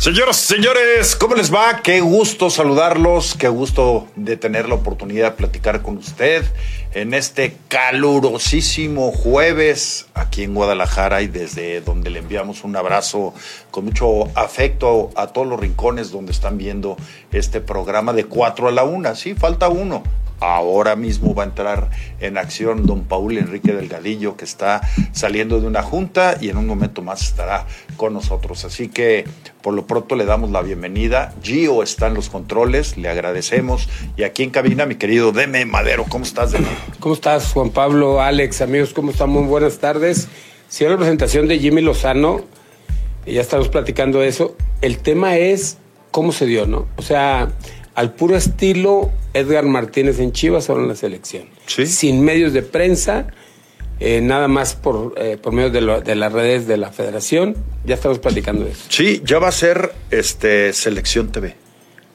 Señoras y señores, ¿cómo les va? Qué gusto saludarlos, qué gusto de tener la oportunidad de platicar con usted en este calurosísimo jueves aquí en Guadalajara y desde donde le enviamos un abrazo con mucho afecto a todos los rincones donde están viendo este programa de 4 a la 1. Sí, falta uno, Ahora mismo va a entrar en acción don Paul Enrique Delgadillo, que está saliendo de una junta y en un momento más estará con nosotros. Así que por lo pronto le damos la bienvenida. Gio está en los controles, le agradecemos. Y aquí en cabina, mi querido Deme Madero, ¿cómo estás, Deme? ¿Cómo estás, Juan Pablo, Alex, amigos? ¿Cómo están? Muy buenas tardes. Si la presentación de Jimmy Lozano, ya estamos platicando eso. El tema es cómo se dio, ¿no? O sea, al puro estilo Edgar Martínez en Chivas ahora en la selección. Sin medios de prensa, eh, nada más por, eh, por medio de, las redes de la federación. Ya estamos platicando de eso. Sí, ya va a ser este Selección TV.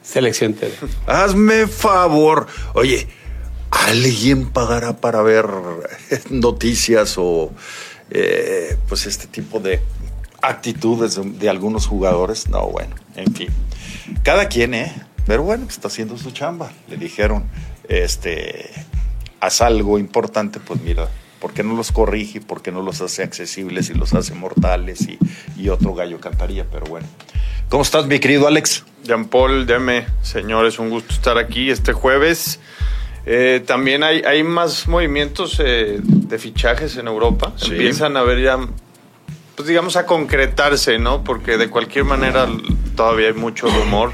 Selección TV. Hazme favor. Oye, ¿alguien pagará para ver noticias o eh, pues este tipo de actitudes de algunos jugadores? No, bueno, en fin. Cada quien, ¿eh? Pero bueno, pues, está haciendo su chamba. Le dijeron, este, haz algo importante, pues mira, ¿por qué no los corrige? ¿Por qué no los hace accesibles y los hace mortales? Y, y otro gallo cantaría, pero bueno. ¿Cómo estás, mi querido Alex? Jean Paul, deme, señores, un gusto estar aquí este jueves. Eh, también hay, hay más movimientos eh, de fichajes en Europa. Empiezan a ver ya, pues digamos, a concretarse, ¿no? Porque de cualquier manera todavía hay mucho rumor.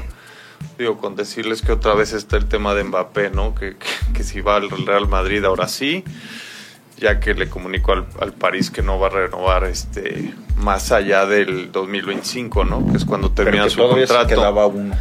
Digo, con decirles que otra vez está el tema de Mbappé, ¿no? Que, que, si va al Real Madrid ahora sí, ya que le comunicó al, al, París que no va a renovar este más allá del 2025, ¿no? Que es cuando termina su contrato. Se quedaba uno.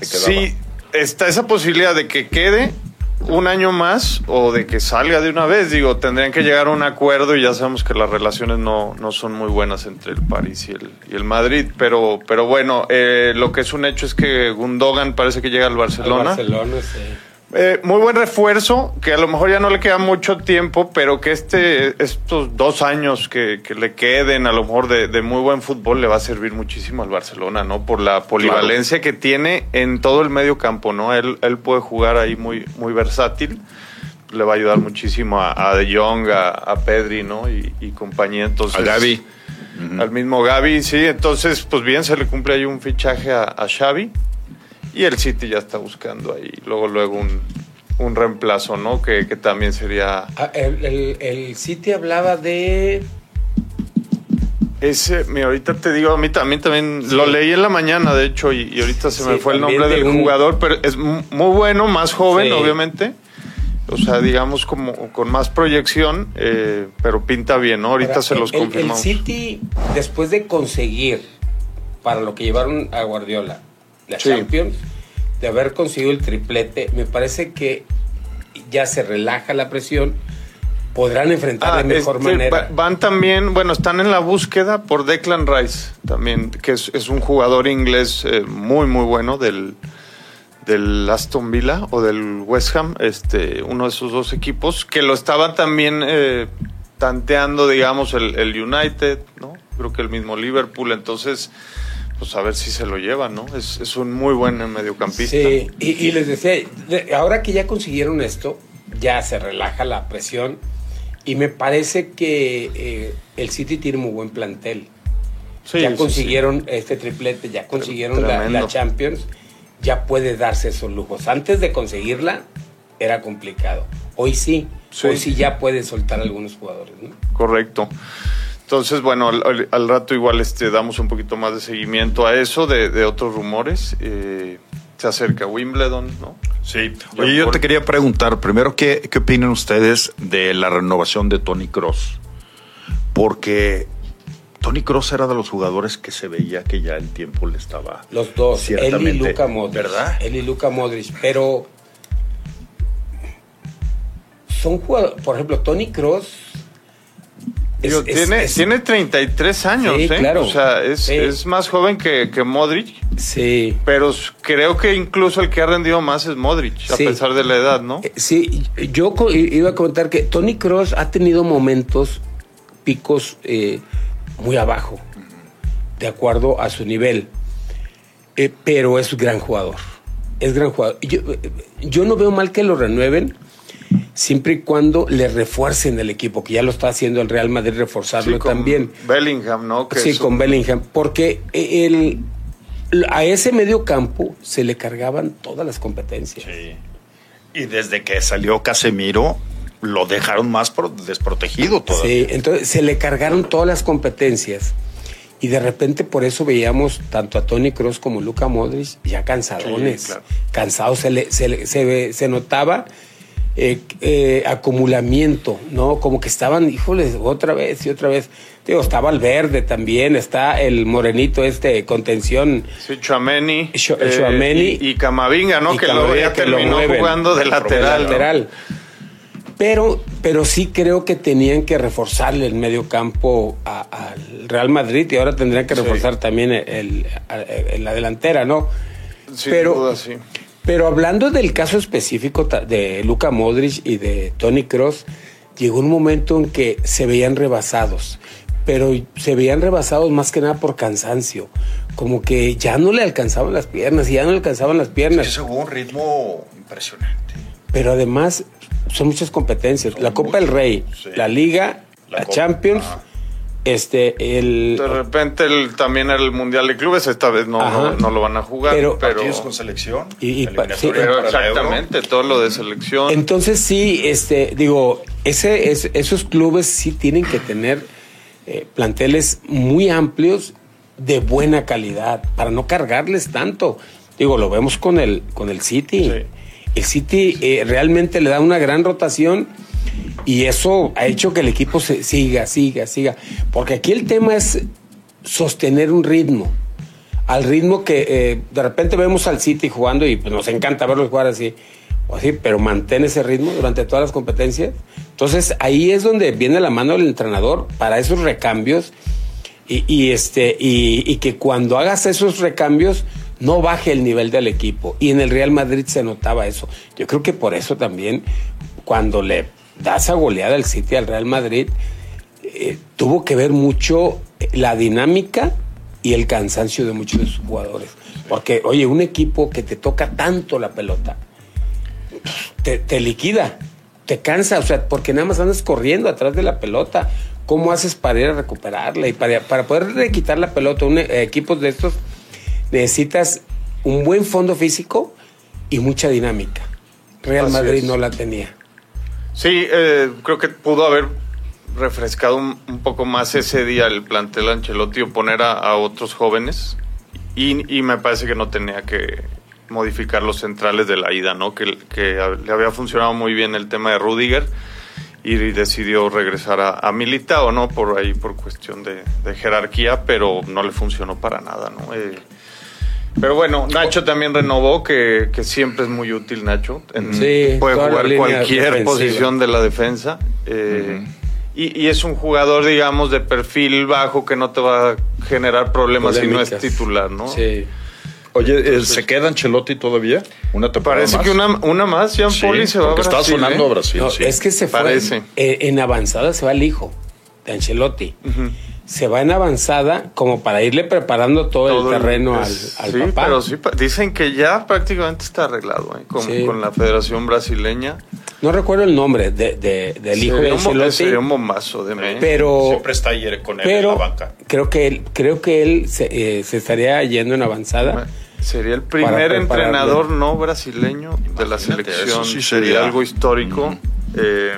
Sí, está esa posibilidad de que quede un año más o de que salga de una vez. Digo, tendrían que llegar a un acuerdo y ya sabemos que las relaciones no, no son muy buenas entre el París y el, y el Madrid. Pero, pero bueno, eh, lo que es un hecho es que Gundogan parece que llega al Barcelona. Barcelona, sí. Eh, muy buen refuerzo, que a lo mejor ya no le queda mucho tiempo, pero que este, estos dos años que, que le queden a lo mejor de, de, muy buen fútbol le va a servir muchísimo al Barcelona, ¿no? Por la polivalencia que tiene en todo el medio campo, ¿no? Él, él puede jugar ahí muy, muy versátil, le va a ayudar muchísimo a, a De Jong, a, a, Pedri, ¿no? Y, y compañía, entonces... A Gaby. Uh -huh. Al mismo Gaby, sí, entonces, pues bien, se le cumple ahí un fichaje a, a Xavi y el City ya está buscando ahí luego luego un, un reemplazo, ¿no? Que, que también sería... Ah, el, el, el, City hablaba de... Ese, mira, ahorita te digo, a mí también, también sí. lo leí en la mañana, de hecho, y, y ahorita se sí, me fue el nombre del un... jugador, pero es muy bueno, más joven, sí. obviamente. O sea, digamos como con más proyección, eh, pero pinta bien, ¿no? Ahorita Ahora, se los el, confirmamos. El City, después de conseguir para lo que llevaron a Guardiola, la sí. Champions, de haber conseguido el triplete, me parece que ya se relaja la presión, podrán enfrentar ah, de mejor este, manera. Van también, bueno, están en la búsqueda por Declan Rice, también, que es, es un jugador inglés eh, muy, muy bueno del, del Aston Villa o del West Ham, este, uno de esos dos equipos, que lo estaban también eh, tanteando, digamos, el, el United, ¿no? Creo que el mismo Liverpool, entonces pues a ver si se lo llevan, ¿no? Es, es un muy buen mediocampista. Sí, y, y, les decía, ahora que ya consiguieron esto, ya se relaja la presión y me parece que eh, el City tiene muy buen plantel. Sí, ya consiguieron sí, sí. este triplete, ya consiguieron la, la, Champions, ya puede darse esos lujos. Antes de conseguirla era complicado. Hoy sí, hoy sí ya puede soltar algunos jugadores. ¿no? Correcto. Entonces, bueno, al, al, rato igual este, damos un poquito más de seguimiento a eso, de, de otros rumores. Eh, se acerca Wimbledon, ¿no? Sí. Oye, yo te quería preguntar, primero, ¿qué, ¿qué opinan ustedes de la renovación de Tony Cross? Porque Tony Cross era de los jugadores que se veía que ya el tiempo le estaba. Los dos, él y Luca Modric. ¿Verdad? Él y Luca Modric. Pero son jugadores, por ejemplo, Tony Cross Digo, es, tiene, es, tiene 33 años, sí, ¿eh? Claro, o sea, es, sí. es, más joven que, que, Modric. Sí. Pero creo que incluso el que ha rendido más es Modric, a pesar de la edad, ¿no? Eh, sí, yo iba a comentar que Tony Cross ha tenido momentos, picos eh, muy abajo, de acuerdo a su nivel. eh, pero es un gran jugador. Es gran jugador. Yo, yo no veo mal que lo renueven siempre y cuando le refuercen el equipo, que ya lo está haciendo el Real Madrid, reforzarlo también. Bellingham, ¿no? sí, con Bellingham, porque el, a ese medio campo se le cargaban todas las competencias. Sí. Y desde que salió Casemiro, lo dejaron más desprotegido todavía. Sí, entonces se le cargaron todas las competencias. Y de repente por eso veíamos tanto a Tony Cross como a Luca Modric ya cansadones. Cansados, se, le, se, se, se notaba eh, eh, acumulamiento, ¿no? Como que estaban, híjoles, otra vez y otra vez. Digo, estaba el verde también, está el morenito este, contención. Sí, Chuameni. Eh, y, Camavinga, ¿no? que luego ya terminó jugando de lateral. lateral. Pero, pero sí creo que tenían que reforzarle el medio campo al Real Madrid y ahora tendrían que reforzar también el, la delantera, ¿no? Sin pero, duda, sí. Pero hablando del caso específico de Luca Modric y de Tony Cross, llegó un momento en que se veían rebasados, pero se veían rebasados más que nada por cansancio, como que ya no le alcanzaban las piernas y ya no le alcanzaban las piernas. Sí, hubo un ritmo impresionante. Pero además son muchas competencias, la Copa del Rey, la Liga, la, Champions este, el, de repente el, también el Mundial de Clubes, esta vez no, no, lo van a jugar. Pero, partidos con selección. Y, exactamente, todo lo de selección. Entonces sí, este, digo, ese, esos clubes sí tienen que tener eh, planteles muy amplios de buena calidad para no cargarles tanto. Digo, lo vemos con el, con el City. El City eh, realmente le da una gran rotación y eso ha hecho que el equipo se siga, siga, siga. Porque aquí el tema es sostener un ritmo. Al ritmo que eh, de repente vemos al City jugando y pues, nos encanta verlos jugar así. así, pero mantén ese ritmo durante todas las competencias. Entonces ahí es donde viene la mano del entrenador para esos recambios y, este, y que cuando hagas esos recambios no baje el nivel del equipo. Y en el Real Madrid se notaba eso. Yo creo que por eso también cuando le da esa goleada al City al Real Madrid, eh, tuvo que ver mucho la dinámica y el cansancio de muchos de sus jugadores. Porque, oye, un equipo que te toca tanto la pelota, te, liquida, te cansa, o sea, porque nada más andas corriendo atrás de la pelota. ¿Cómo haces para ir a recuperarla? Y para, para poder quitar la pelota, un eh, equipos de estos necesitas un buen fondo físico y mucha dinámica. Real Madrid no la tenía. Sí, eh, creo que pudo haber refrescado un, poco más ese día el plantel Ancelotti o poner a, otros jóvenes. Y, me parece que no tenía que modificar los centrales de la ida, ¿no? Que, le había funcionado muy bien el tema de Rudiger y decidió regresar a, a Militao, ¿no? Por ahí, por cuestión de, jerarquía, pero no le funcionó para nada, ¿no? Eh, pero bueno, Nacho también renovó, que, siempre es muy útil Nacho. sí, puede jugar cualquier posición de la defensa. Eh, y, es un jugador, digamos, de perfil bajo que no te va a generar problemas si no es titular, ¿no? Sí. Oye, ¿se queda Ancelotti todavía? ¿Una Parece que una, una más, Jean Poli se va a Brasil. está sonando a ¿eh? Brasil, Es que se fue. Parece. Eh, en avanzada se va el hijo de Ancelotti se va en avanzada como para irle preparando todo, el terreno al, al, sí, Pero sí, dicen que ya prácticamente está arreglado ¿eh? con, la Federación Brasileña. No recuerdo el nombre de, del hijo de Ancelotti. Sería un bombazo de mí. Pero, Siempre está ayer con él en la banca. Creo que él, creo que él se, eh, estaría yendo en avanzada. Sería el primer entrenador no brasileño de la selección. Sí sería algo histórico. Eh,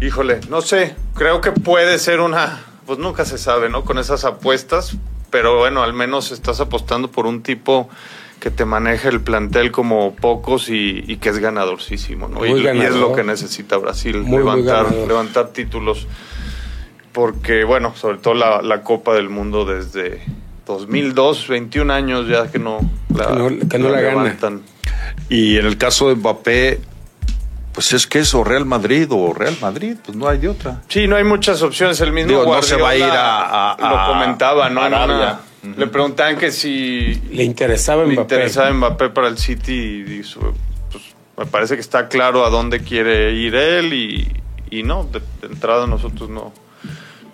híjole, no sé. Creo que puede ser una pues nunca se sabe, ¿no? Con esas apuestas, pero bueno, al menos estás apostando por un tipo que te maneja el plantel como pocos y, que es ganadorcísimo, ¿no? Y, es lo que necesita Brasil, levantar, levantar títulos. Porque, bueno, sobre todo la, Copa del Mundo desde 2002, 21 años ya que no la, que no, la, levantan. Y en el caso de Mbappé, pues es que es o Real Madrid o Real Madrid, pues no hay de otra. Sí, no hay muchas opciones. El mismo no se va a ir a, lo comentaba, ¿no? Le preguntaban que si le interesaba Mbappé. Le interesaba Mbappé para el City y dijo, pues me parece que está claro a dónde quiere ir él y, no, de, entrada nosotros no,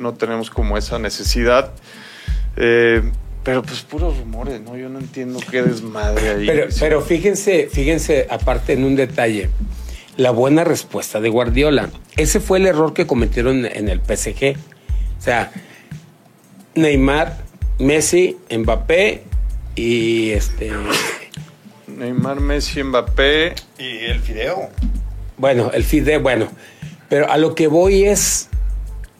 no tenemos como esa necesidad. Eh, Pero pues puros rumores, ¿no? Yo no entiendo qué desmadre ahí. Pero, pero fíjense, fíjense, aparte en un detalle, la buena respuesta de Guardiola. Ese fue el error que cometieron en el PSG. O sea, Neymar, Messi, Mbappé y este. Neymar, Messi, Mbappé. Y el fideo. Bueno, el FIDE, bueno. Pero a lo que voy es.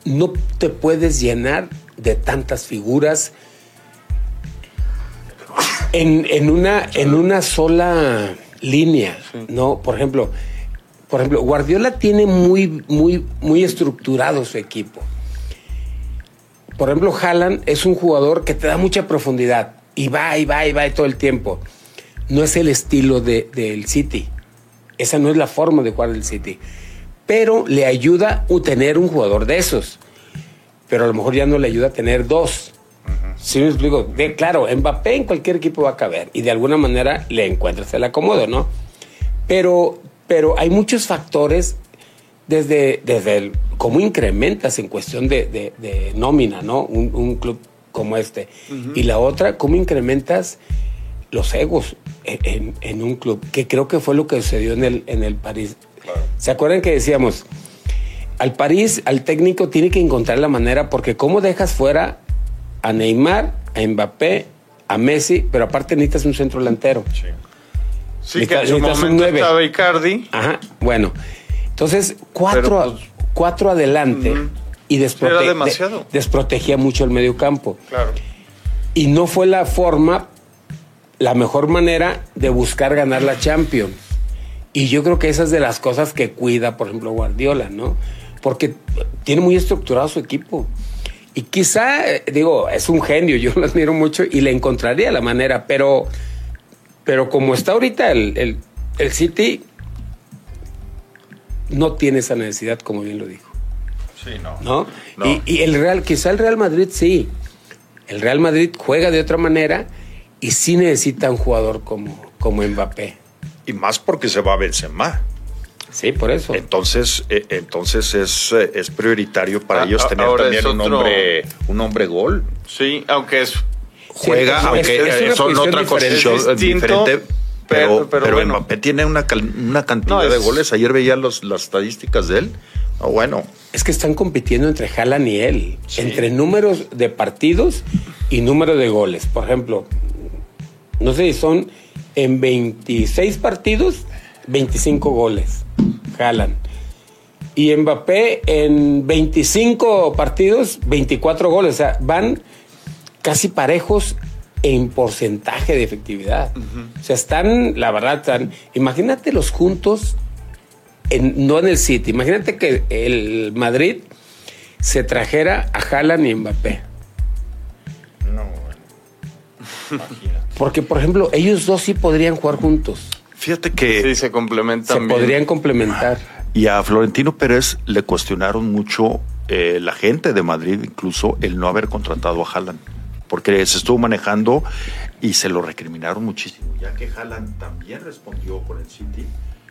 No te puedes llenar de tantas figuras en, en una, en una sola línea, ¿no? Por ejemplo, por ejemplo, Guardiola tiene muy, muy, muy estructurado su equipo. Por ejemplo, Haaland es un jugador que te da mucha profundidad y va y va y va todo el tiempo. No es el estilo de- del City. Esa no es la forma de jugar del City. Pero le ayuda a tener un jugador de esos. Pero a lo mejor ya no le ayuda a tener dos. ¿Sí me explico? De- claro, Mbappé en cualquier equipo va a caber y de alguna manera le encuentras el acomodo, ¿no? Pero, pero hay muchos factores desde, desde el, cómo incrementas en cuestión de, de- de nómina, ¿no? Un, un club como este. Y la otra, cómo incrementas los egos en, en- en un club, que creo que fue lo que sucedió en el, en el París. ¿Se acuerdan que decíamos, al París, al técnico tiene que encontrar la manera, porque cómo dejas fuera a Neymar, a Mbappé, a Messi, pero aparte necesitas un centro delantero. Sí. Sí, que en su Necesitas un momento estaba Icardi. Ajá, bueno. Entonces, cuatro, pues, cuatro adelante Ujú. y desprote- Era demasiado. de- desprotegía mucho el medio campo. Claro. Y no fue la forma, la mejor manera de buscar ganar la Champions. Y yo creo que esa es de las cosas que cuida, por ejemplo, Guardiola, ¿no? Porque tiene muy estructurado su equipo. Y quizá, eh, digo, es un genio, yo lo admiro mucho y le encontraría la manera, pero, pero como está ahorita el, el, el City, no tiene esa necesidad, como bien lo dijo. Sí, no. ¿no? No. Y, y el Real, quizá el Real Madrid sí. El Real Madrid juega de otra manera y sí necesita un jugador como, como Mbappé. Y más porque se va a Benzema. Sí, por eso. Entonces, eh, entonces es, eh, es prioritario para Ah, ellos ah, tener también un otro- hombre, un hombre gol. Sí, aunque es Juega, aunque es- es una son otra distinto, diferente. pero- Pero, pero pero, bueno. Mbappé tiene una, una cantidad No, de es- goles. Ayer veía los, las estadísticas de él. Ah, bueno, Es que están compitiendo entre Haaland y él. Sí. Entre números de partidos y número de goles. Por ejemplo, no sé si son en 26 partidos, 25 goles. Haaland. Y Mbappé en 25 partidos, 24 goles. O sea, van casi parejos en porcentaje de efectividad. O sea, están, la verdad, están. Imagínate los juntos, en- no en el City. Imagínate que el Madrid se trajera a Haaland y Mbappé. no, bueno. Imagínate. Porque, por ejemplo, ellos dos sí podrían jugar juntos. Fíjate que sí se complementan Se bien. podrían complementar. Y a Florentino Pérez le cuestionaron mucho eh, la gente de Madrid, incluso el no haber contratado a Haaland, porque se estuvo manejando y se lo recriminaron muchísimo, ya que Haaland también respondió con el City.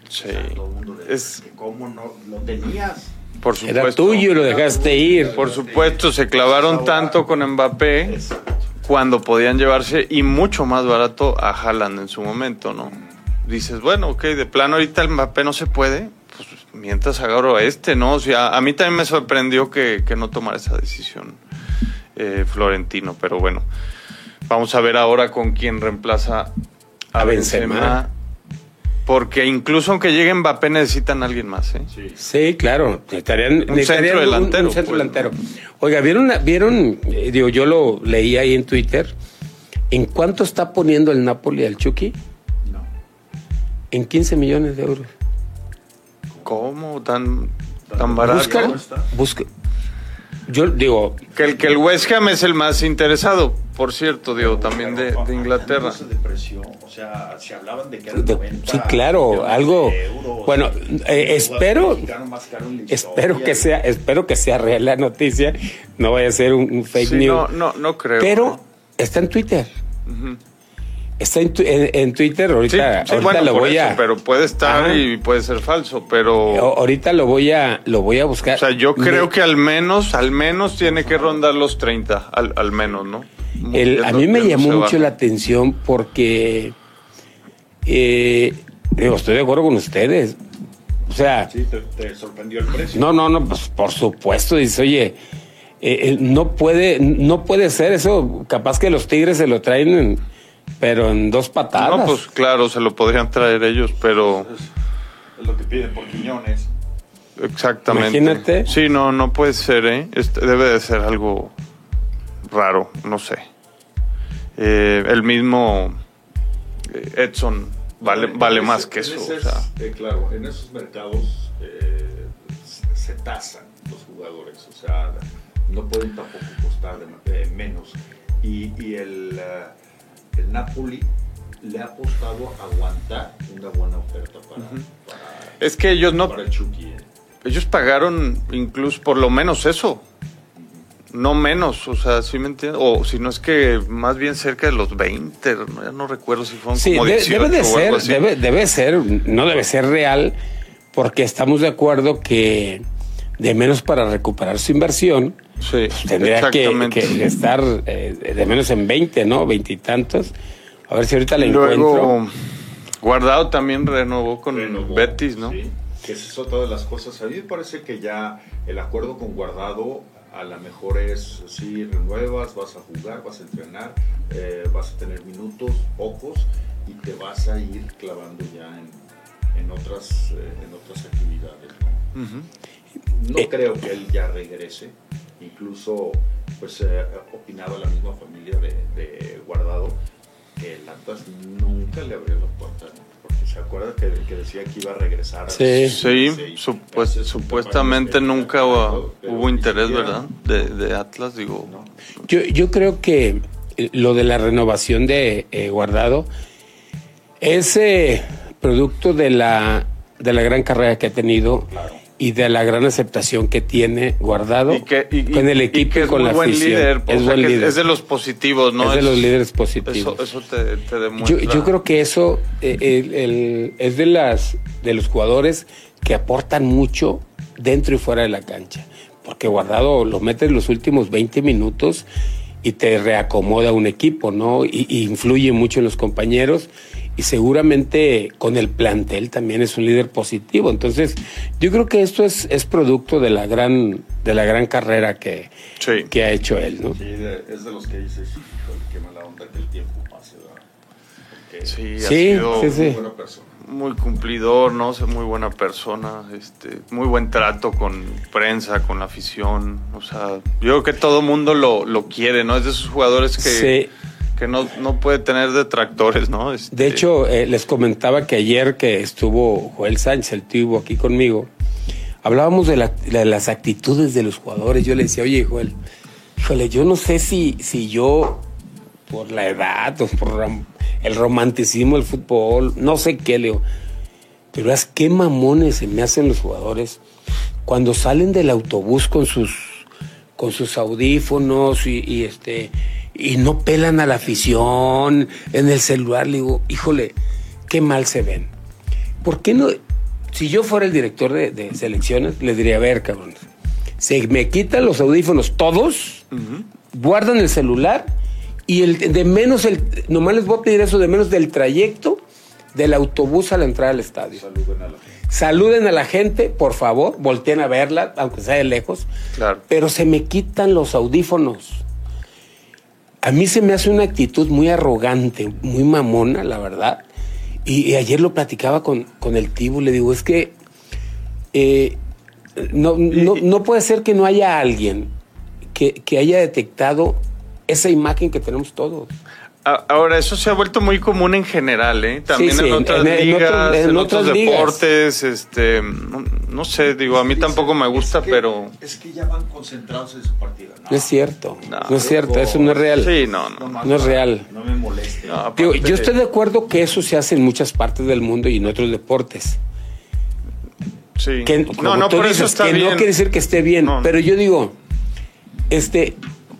Sí. O sea, todo el mundo le Es- que cómo no lo tenías. Por supuesto. Era tuyo y lo dejaste ir. Por supuesto, se clavaron tanto con Mbappé Exacto. cuando podían llevarse y mucho más barato a Haaland en su momento, ¿no? Dices, bueno, ok, de plano ahorita el Mbappé no se puede, pues mientras agarro a este, ¿no? O sea, a mí también me sorprendió que, que no tomara esa decisión eh, Florentino, pero bueno, vamos a ver ahora con quién reemplaza a, A Benzema. Benzema. Porque incluso aunque llegue Mbappé necesitan a alguien más, ¿eh? Sí, claro. Necesitarían, necesitarían centro un- delantero, Un, centro pues, delantero. Oiga, ¿vieron, vieron eh, digo, yo lo leí ahí en Twitter, ¿en cuánto está poniendo el Napoli al Chucky? No. En 15 millones de euros. ¿Cómo? ¿Tan, tan barato? Busca, busca. Yo digo, Que el, que el West Ham es el más interesado, por cierto, digo, también de, de Inglaterra. O sea, se hablaban de que eran De- 90 sí, claro, algo- bueno, eh, espero- espero que sea, espero que sea real la noticia, no vaya a ser un, un fake Sí, news. no, no, no creo. Pero está en Twitter. Ujú. Está en, en- en Twitter, ahorita, sí, ahorita bueno, lo voy eso, a. pero puede estar Ajá. y puede ser falso, pero... ahorita lo voy a, lo voy a buscar. O sea, yo Me- creo que al menos, al menos tiene que rondar los 30, al, al menos, ¿no? a mí me llamó mucho la atención porque eh, estoy de acuerdo con ustedes. O sea. Sí, te, sorprendió el precio. No, no, no, pues por supuesto. Dice, oye, eh, eh, no puede, no puede ser eso. Capaz que los tigres se lo traen, pero en dos patadas. No, pues claro, se lo podrían traer ellos, pero. Es, lo que piden por quiñones. Exactamente. Imagínate. Sí, no, no puede ser, ¿eh? Este, debe de ser algo raro, no sé. Eh, el mismo Edson vale, vale más que eso. Eh, claro, en esos mercados eh, se tasan los jugadores, o sea, no pueden tampoco costar menos. Y, y el, el, Napoli le ha apostado a aguantar una buena oferta para, es que ellos no ellos pagaron incluso por lo menos eso. No menos, o sea, ¿sí me entiendes? O si no es que más bien cerca de los 20, no, ya no recuerdo si fueron como 18 debe de ser, Debe, debe ser, no debe ser real, porque estamos de acuerdo que de menos para recuperar su inversión, sí, tendría que, estar eh, de menos en 20, ¿no? Veintitantos. A ver si ahorita le Luego, Guardado también renovó con Betis, ¿no? Sí, que es otra de las cosas. A mí me parece que ya el acuerdo con Guardado a lo mejor es, si renuevas, vas a jugar, vas a entrenar, eh, vas a tener minutos, pocos, y te vas a ir clavando ya en, en otras, eh, en otras actividades. No, eh, creo que él ya regrese, incluso pues opinaba la misma familia de, de Guardado que el Atlas nunca le abrió la puerta ¿Se acuerda que, que, decía que iba a regresar? Sí, sí, supuestamente nunca hubo, interés, ¿verdad? De, Atlas, digo. Yo, yo creo que eh, lo de la renovación de eh, Guardado es eh, producto de la, de la gran carrera que ha tenido. Claro y de la gran aceptación que tiene guardado con el equipo y, con la afición. es, buen líder. es de los positivos, ¿no? Es, de los líderes positivos. Eso, te, demuestra. Yo, creo que eso eh, es de las de los jugadores que aportan mucho dentro y fuera de la cancha. Porque guardado lo mete en los últimos 20 minutos y te reacomoda un equipo, ¿no? Y, y influye mucho en los compañeros y seguramente con el plantel también es un líder positivo. Entonces, yo creo que esto es, es producto de la gran de la gran carrera que, que ha hecho él, ¿no? Sí, es de los que dices, qué mala onda que el tiempo pase, ¿verdad? sí, sí, sí, muy buena persona. Muy cumplidor, ¿no? muy buena persona, este, muy buen trato con prensa, con la afición. O sea, yo creo que todo mundo lo, lo quiere, ¿no? Es de esos jugadores que... Que no, no puede tener detractores, ¿no? Este... De hecho, eh, les comentaba que ayer que estuvo Joel Sánchez, el tubo aquí conmigo, hablábamos de, las actitudes de los jugadores. Yo le decía, oye, Joel, híjole, yo no sé si, si yo, por la edad o por el romanticismo del fútbol, no sé qué, Leo, pero es qué mamones se me hacen los jugadores cuando salen del autobús con sus, con sus audífonos y, y este y no pelan a la afición en el celular. Le digo, híjole, qué mal se ven. ¿Por qué no? Si yo fuera el director de, selecciones, le diría, a ver, cabrón, se me quitan los audífonos todos, guardan el celular y el de menos, el, nomás les voy a pedir eso, de menos del trayecto del autobús a la entrada al estadio. Saluden a la gente. Saluden a la gente, por favor, volteen a verla, aunque sea de lejos. Claro. Pero se me quitan los audífonos a mí se me hace una actitud muy arrogante, muy mamona, la verdad. Y, ayer lo platicaba con, con el Tibu, le digo, es que eh, no, no, puede ser que no haya alguien que, que haya detectado esa imagen que tenemos todos. Ahora, eso se ha vuelto muy común en general, ¿eh? También en, otras ligas, en, otros deportes, este, no, sé, digo, a mí tampoco me gusta, pero... Es que ya van concentrados en su partido. No, es cierto, no, es cierto, eso no es real. Sí, no, no. No, es real. No me moleste. yo estoy de acuerdo que eso se hace en muchas partes del mundo y en otros deportes. Sí. Que, no, no, por eso está que no quiere decir que esté bien, pero yo digo, este,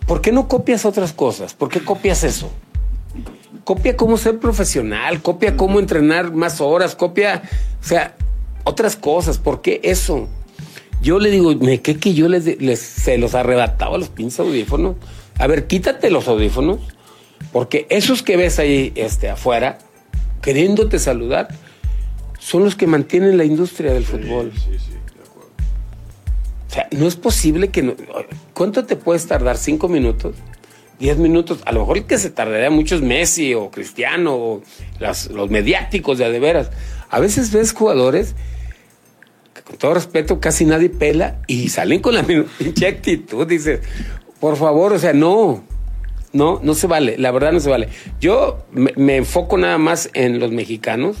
¿por qué no copias otras cosas? ¿Por qué copias eso? Copia cómo ser profesional, copia cómo entrenar más horas, copia, o sea, otras cosas. ¿Por qué eso? Yo le digo, me qué que yo les, se los arrebataba los pinches audífonos. A ver, quítate los audífonos, porque esos que ves ahí este, afuera, queriéndote saludar, son los que mantienen la industria del fútbol. Sí, sí, de acuerdo. O sea, no es posible que... no- ¿Cuánto te puedes tardar? ¿Cinco minutos? ¿Diez minutos? A lo mejor que se tardaría mucho es Messi o Cristiano o los mediáticos de a de veras. A veces ves jugadores que con todo respeto casi nadie pela y salen con la pinche actitud. Dices, por favor, o sea, no. No, no se vale. La verdad no se vale. Yo me, enfoco nada más en los mexicanos.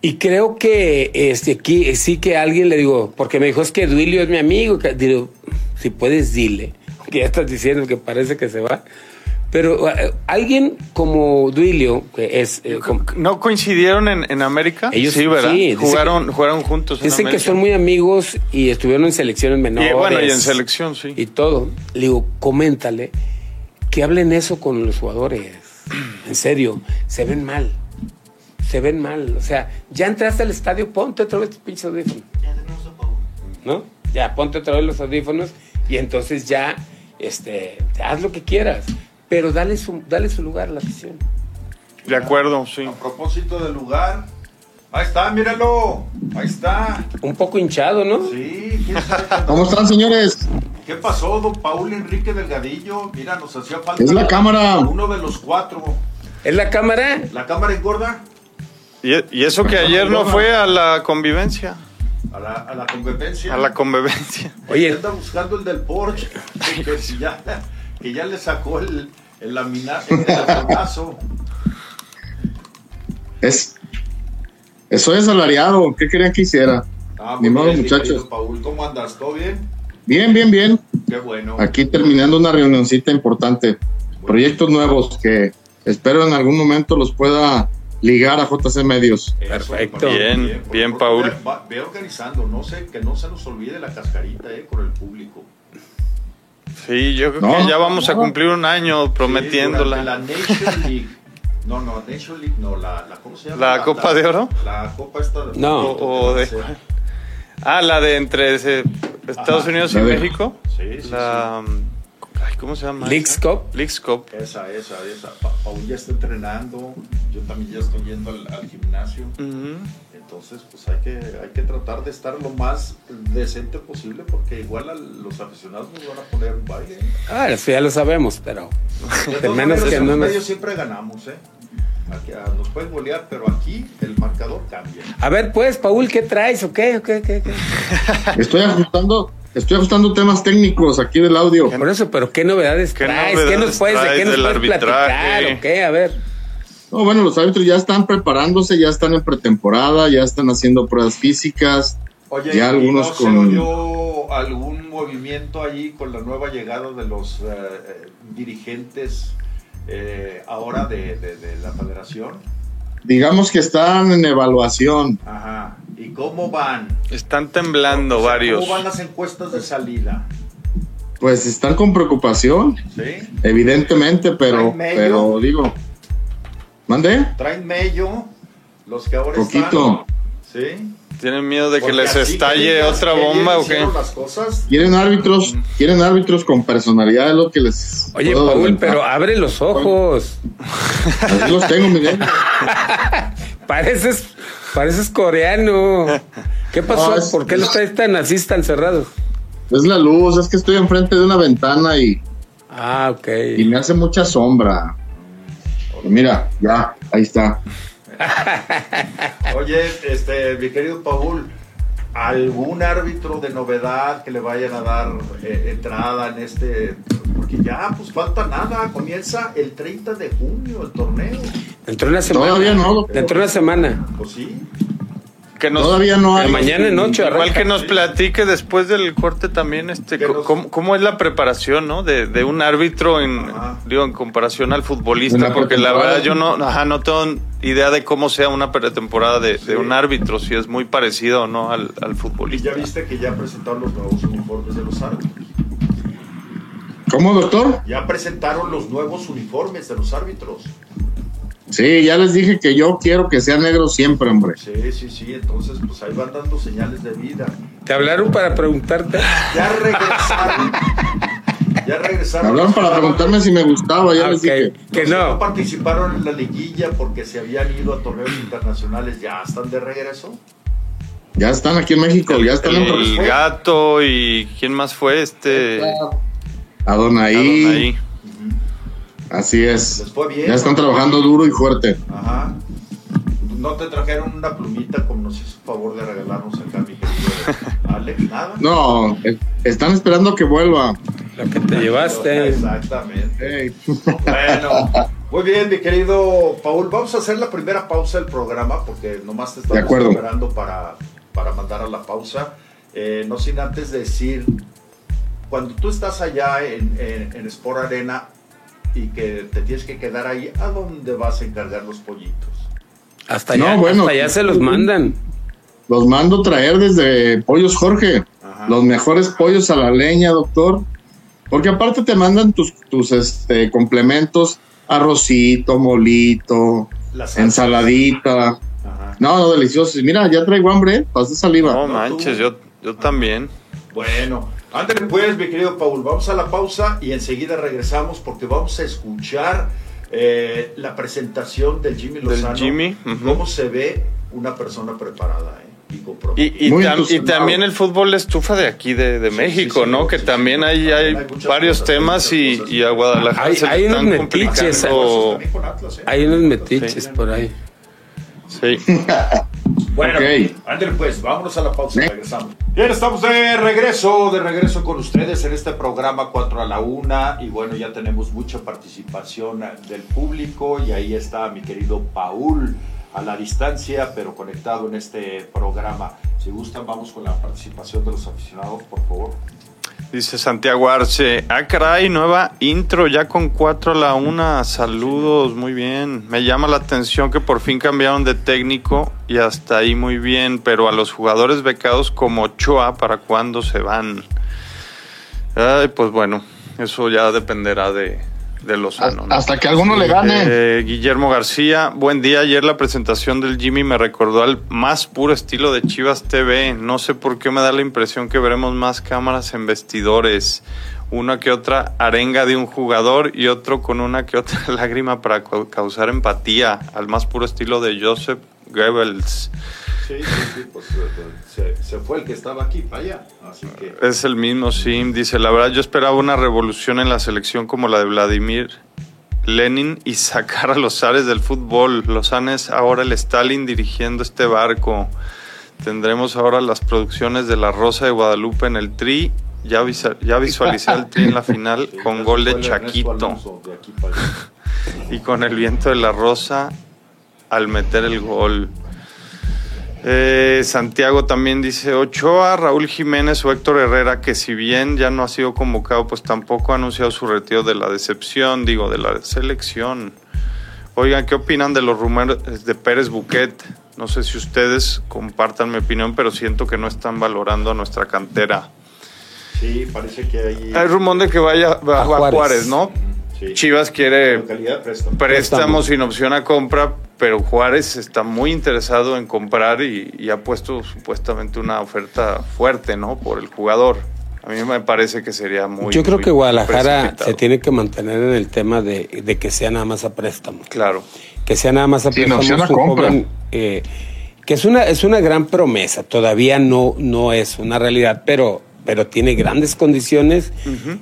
Y creo que este, aquí sí que alguien le digo, porque me dijo, es que Duilio es mi amigo. Digo, si puedes, dile. Que ya estás diciendo que parece que se va. Pero eh, alguien como Duilio, que es... eh, como- ¿No coincidieron en, en América? Ellos- sí, ¿verdad? sí, jugaron, jugaron juntos en dicen que son muy amigos y estuvieron en selecciones menores. Y bueno, y en selección, sí. Y todo. Le digo, coméntale que hablen eso con los jugadores. En serio, se ven mal. Se ven mal. O sea, ya entraste al estadio, ponte otra vez tus pinches audífonos. ¿No? Ya, ponte otra vez los audífonos y entonces ya, este, haz lo que quieras. Pero dale su, dale su lugar a la afición. De acuerdo, sí. A propósito del lugar. Ahí está, míralo. Ahí está. Un poco hinchado, ¿no? Sí, ¿quién sabe qué- ¿Cómo están, señores? ¿Qué pasó, don Paul Enrique Delgadillo? Mira, nos hacía falta. Es la cámara. Uno de los cuatro. ¿Es la cámara? ¿La cámara engorda? Y, y eso que ayer no fue a la convivencia. A la, a la convivencia. A la convivencia. Oye, Anda buscando el del Porsche. Que, ya, que ya le sacó el, el laminaje, el laminazo. Es, soy asalariado. ¿Qué querían que hiciera? Ah, Ni modo, muchachos. querido Paul, ¿cómo andas? ¿Todo bien? Bien, bien, bien. Qué bueno. Aquí terminando una reunioncita importante. Proyectos nuevos que espero en algún momento los pueda ligar a JC Medios. Perfecto. Bien, bien, por- Paul. Ve, organizando, no sé, que no se nos olvide la cascarita eh, con el público. Sí, yo creo No, que ya vamos a cumplir un año Sí, prometiéndola. durante la Nation League. No, no, Nation League, no, la, la ¿cómo se llama? ¿La Copa de Oro? La Copa esta. de- No. O- de- Ah, la de entre ese- Estados Ajá. Unidos y La México. Sí, sí, La, ay, ¿Cómo se llama? Leagues Cup. Esa, esa, esa. Pa- Paul ya está entrenando, yo también ya estoy yendo al, al gimnasio. Ujú. Entonces, pues hay que, hay que tratar de estar lo más decente posible porque igual a los aficionados nos van a poner un baile. Ah, eso ya lo sabemos, pero De menos que no nos... medios siempre ganamos, ¿eh? Aquí, ah, nos pueden golear, pero aquí el marcador cambia. A ver, pues, Paul, ¿qué traes o qué? ¿O qué, qué, qué? Estoy ajustando, estoy ajustando temas técnicos aquí del audio. Por eso, pero ¿qué novedades ¿Qué traes? ¿Qué novedades nos puedes, ¿De traes qué nos del puedes arbitraje? platicar o qué? A ver. No, bueno, los árbitros ya están preparándose, ya están en pretemporada, ya están haciendo pruebas físicas. Oye, Ya ¿y algunos no con- se oyó algún movimiento allí con la nueva llegada de los eh, eh, dirigentes eh, ahora de, de- de la federación? Digamos que están en evaluación. Ajá. ¿Y cómo van? Están temblando varios. ¿Cómo van las encuestas de salida? Pues están con preocupación, ¿Sí? evidentemente, pero, ¿Traen medio? pero digo, ¿mande? ¿Traen mello los que ahora Poquito. están? ¿Sí? ¿Tienen miedo de que Porque les estalle otra bomba o qué? las cosas, Quieren árbitros, quieren árbitros con personalidad, es lo que les. Oye, Paul, adelantar. pero abre los ojos. Así los tengo, Miguel. Pareces, pareces coreano. ¿Qué pasó? No, es- ¿Por qué los traes tan así, tan cerrados? Es la luz, es que estoy enfrente de una ventana y, Ah, ok. y me hace mucha sombra. Mira, ya, ahí está. Oye, este, mi querido Paul, ¿algún árbitro de novedad que le vayan a dar eh, entrada en este? Porque ya, pues falta nada, comienza el 30 de junio el torneo. Dentro de una semana. Todavía no. Dentro de una semana. Pues sí. Que nos, Todavía no hay. mañana en ocho Igual que nos platique después del corte también, este, cómo, cómo es la preparación, ¿no? De, de un árbitro en, Ajá. digo, en comparación al futbolista, porque la verdad yo no, ajá, no tengo idea de cómo sea una pretemporada de, de un árbitro, si es muy parecido o no al, al Y futbolista. ya viste que ya presentaron los nuevos uniformes de los árbitros. ¿Cómo, doctor? Ya presentaron los nuevos uniformes de los árbitros. Sí, ya les dije que yo quiero que sea negro siempre, hombre. Sí, sí, sí. Entonces, pues ahí van dando señales de vida. Te hablaron para preguntarte. Ya regresaron. Ya regresaron. Hablaron para preguntarme si me gustaba, ya Ah, les dije. Que Los no. participaron en la liguilla porque se habían ido a torneos internacionales. ¿Ya están de regreso? Ya están aquí en México, ya están en El gato y ¿quién más fue? Este... Adonai. Adonai. Así es. Les fue bien. Ya están trabajando duro y fuerte. Ajá. ¿No te trajeron una plumita como nos hizo favor de regalarnos acá, mi querido Alex? ¿Nada? No, están esperando que vuelva. Lo que te llevaste. Exactamente. Hey. Bueno, muy bien, mi querido Paul. Vamos a hacer la primera pausa del programa porque nomás te De estamos acuerdo. esperando para, para mandar a la pausa. Eh, no sin antes decir, cuando tú estás allá en, en, en Sport Arena y que te tienes que quedar ahí, ¿a dónde vas a encargar los pollitos? Hasta No, allá, bueno. hasta allá se los mandan. Los mando traer desde Pollos Jorge. Ajá. Los mejores pollos a la leña, doctor. Porque aparte te mandan tus, tus este, complementos, arrocito, molito, ensaladita. Ajá. No, no, delicioso. Mira, ya traigo hambre, pasa saliva. No No, manches, yo, yo también. Bueno, antes pues, mi querido Paul, vamos a la pausa y enseguida regresamos porque vamos a escuchar eh, la presentación del Jimmy Del Lozano. Jimmy. Cómo se ve una persona preparada eh, y comprometida. Y, y, Muy tam- y entusiasmado. también el fútbol estufa de aquí, de, de Sí, México, sí, sí, ¿no? sí, que sí, también sí. hay, varios cosas, temas y, cosas. y a Guadalajara Hay- se hay unos están metiches, eh. Hay unos Sí. metiches por ahí. Sí. Bueno, Ok. ándale pues, vámonos a la pausa, Ne- regresamos. Bien, estamos de regreso, de regreso con ustedes en este programa 4 a la 1 y bueno, ya tenemos mucha participación del público y ahí está mi querido Paul a la distancia, pero conectado en este programa. Si gustan, vamos con la participación de los aficionados, por favor. Dice Santiago Arce, ah caray, nueva intro ya con 4 a la 1, saludos, muy bien. Me llama la atención que por fin cambiaron de técnico y hasta ahí muy bien, pero a los jugadores becados como Ochoa, ¿para cuándo se van? Ay, pues bueno, eso ya dependerá de, de Lozano. ¿no? Hasta que alguno le gane. Eh, Guillermo García, buen día. Ayer la presentación del Jimmy me recordó al más puro estilo de Chivas TV. No sé por qué me da la impresión que veremos más cámaras en vestidores. Una que otra arenga de un jugador y otro con una que otra lágrima para cau- causar empatía. Al más puro estilo de Joseph Goebbels. Sí, sí, sí, pues se, se fue el que estaba aquí para allá, así que... Es el mismo Sim. Dice, la verdad yo esperaba una revolución en la selección como la de Vladimir Lenin y sacar a los zares del fútbol. Lozano es ahora el Stalin dirigiendo este barco. Tendremos ahora las producciones de La Rosa de Guadalupe en el Tri. Ya, visa- ya visualicé al Tri en la final Sí, con gol de Chaquito de y con el viento de La Rosa al meter el gol. Eh, Santiago también dice Ochoa, Raúl Jiménez o Héctor Herrera, que si bien ya no ha sido convocado, pues tampoco ha anunciado su retiro de la decepción, digo, de la selección. Oigan, ¿qué opinan de los rumores de Pérez Buquet? No sé si ustedes compartan mi opinión, pero siento que no están valorando a nuestra cantera. Sí, parece que hay... Hay rumor de que vaya a, a Juárez. Juárez, ¿no? Sí. Chivas quiere préstamo. préstamo sin opción a compra, pero Juárez está muy interesado en comprar y, y ha puesto supuestamente una oferta fuerte, ¿no? Por el jugador. A mí me parece que sería muy. Yo creo muy que Guadalajara precipitado. se tiene que mantener en el tema de, de que sea nada más a préstamo. Claro. que sea nada más a Sin préstamo, opción a compra. joven, eh, que es una es una gran promesa todavía no no es una realidad pero pero tiene grandes condiciones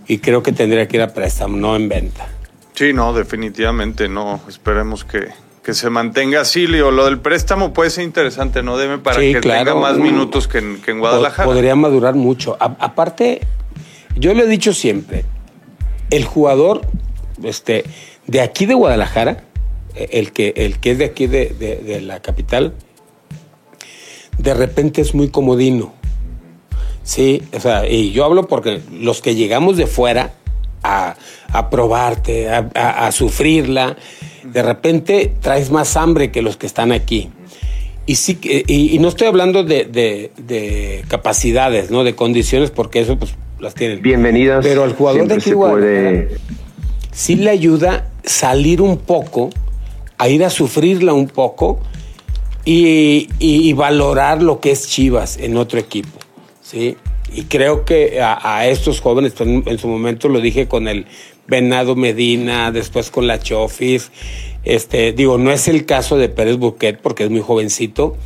y creo que tendría que ir a préstamo no en venta Sí, no, definitivamente no. Esperemos que, que se mantenga así. Leo. Lo del préstamo puede ser interesante, ¿no? Deme para Sí, que claro. tenga más minutos que en, que en Guadalajara. podría madurar mucho A- aparte yo le he dicho siempre el jugador este de aquí de Guadalajara eh, el que el que es de aquí de, de- de la capital de repente es muy comodino Sí, o sea, y yo hablo porque los que llegamos de fuera a, a probarte, a, a- a sufrirla, de repente traes más hambre que los que están aquí. Y sí, y, y no estoy hablando de, de- de capacidades, ¿no? De condiciones, porque eso pues las tienen. Bienvenidas. Pero al jugador de aquí puede sí le ayuda salir un poco, a ir a sufrirla un poco y, y- y valorar lo que es Chivas en otro equipo. ¿Sí? Y creo que a, estos jóvenes, en, su momento lo dije con el Venado Medina, después con la Chofis, este, digo, no es el caso de Pérez Buquet porque es muy jovencito,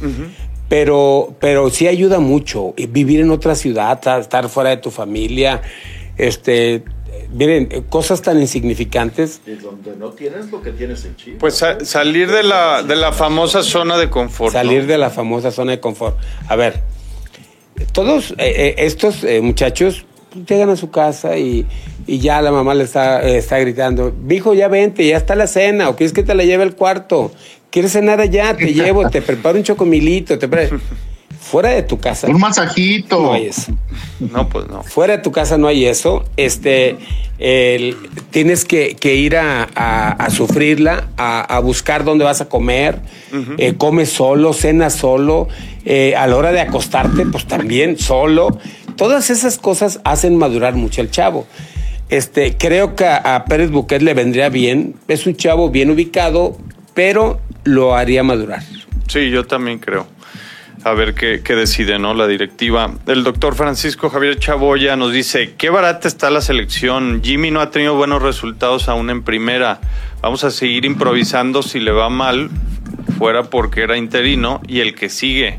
pero, pero sí ayuda mucho vivir en otra ciudad, estar fuera de tu familia, este, miren, cosas tan insignificantes. Y donde no tienes lo que tienes en Chile. Pues salir de la, de la famosa zona de confort. Salir de la famosa zona de confort. A ver, todos eh, eh, estos eh, muchachos llegan a su casa y, ya la mamá le está, está gritando, hijo, ya vente, ya está la cena, o quieres que te la lleve al cuarto, quieres cenar allá, te llevo, te preparo un chocomilito, te Fuera de tu casa. Un masajito. No hay eso. No, pues no. Fuera de tu casa no hay eso. Este, tienes que, ir a, sufrirla, a, buscar dónde vas a comer. Eh, comes solo, cenas solo. Eh, a la hora de acostarte, pues también solo. Todas esas cosas hacen madurar mucho al chavo. Este, creo que a, Pérez Buquet le vendría bien. Es un chavo bien ubicado, pero lo haría madurar. Sí, yo también creo a ver qué, decide, ¿no? La directiva. El doctor Francisco Javier Chaboya nos dice, qué barata está la selección. Jimmy no ha tenido buenos resultados aún en primera. Vamos a seguir improvisando si le va mal, fuera porque era interino, y el que sigue.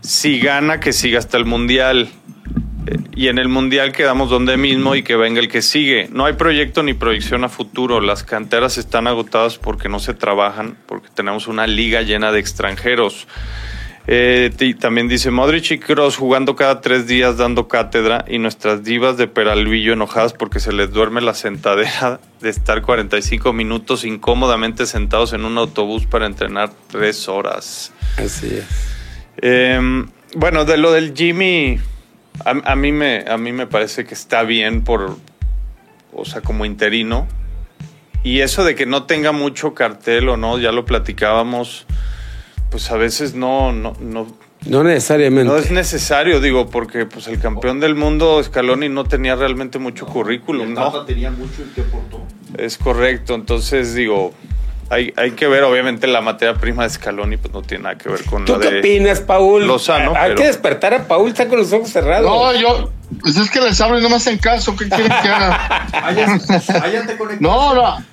Si gana, que siga hasta el Mundial. Eh, y en el Mundial quedamos donde mismo y que venga el que sigue. No hay proyecto ni proyección a futuro. Las canteras están agotadas porque no se trabajan, porque tenemos una liga llena de extranjeros. Eh, también dice Modric y Cross jugando cada tres días dando cátedra y nuestras divas de Peralvillo enojadas porque se les duerme la sentadera de estar 45 minutos incómodamente sentados en un autobús para entrenar tres horas. Así es. Em, bueno, de lo del Jimmy, a, mí me, a mí me parece que está bien por, o sea, como interino. Y eso de que no tenga mucho cartel o no, ya lo platicábamos pues a veces no, no, no. No necesariamente. No es necesario, digo, porque pues el campeón del mundo, Scaloni, no tenía realmente mucho currículum, ¿no? tenía mucho y qué aportó. Es correcto, entonces digo, hay, hay que ver, obviamente, la materia prima de Scaloni, pues no tiene nada que ver con ¿Tú qué opinas, Paul? Lozano. Hay que despertar a Paul, está con los ojos cerrados. No, yo, pues es que les hablo y no me hacen caso, ¿qué quieren que haga? no, no.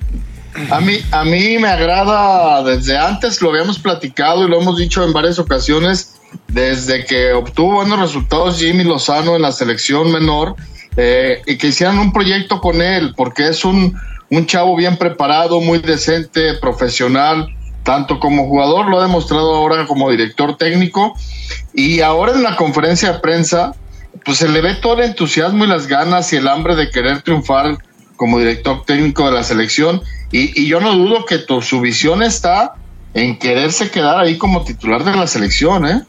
A mí, a mí me agrada desde antes, lo habíamos platicado y lo hemos dicho en varias ocasiones, desde que obtuvo buenos resultados Jimmy Lozano en la selección menor eh, y que hicieran un proyecto con él, porque es un, un chavo bien preparado, muy decente, profesional, tanto como jugador, lo ha demostrado ahora como director técnico y ahora en la conferencia de prensa, pues se le ve todo el entusiasmo y las ganas y el hambre de querer triunfar como director técnico de la selección y, yo no dudo que su visión está en quererse quedar ahí como titular de la selección, ¿eh?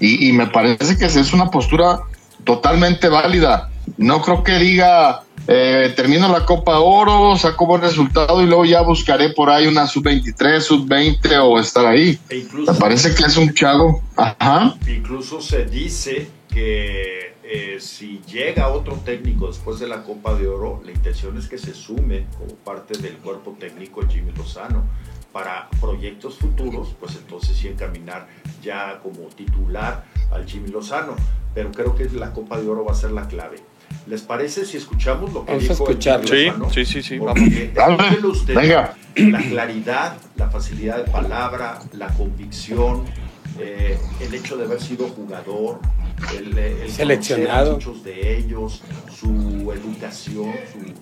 Y, me parece que es una postura totalmente válida. No creo que diga, eh, termino la Copa Oro, saco buen resultado y luego ya buscaré por ahí una sub-23, sub-20 o estar ahí. E me parece que es un chavo. Ajá. Incluso se dice que eh, si llega otro técnico después de la Copa de Oro, la intención es que se sume como parte del cuerpo técnico Jimmy Lozano para proyectos futuros, pues entonces sí encaminar ya como titular al Jimmy Lozano. Pero creo que la Copa de Oro va a ser la clave. ¿Les parece si escuchamos lo que Vamos dijo a Sí, sí, sí, sí. usted la claridad, la facilidad de palabra, la convicción, eh, el hecho de haber sido jugador, el, seleccionado. muchos de ellos, su educación, su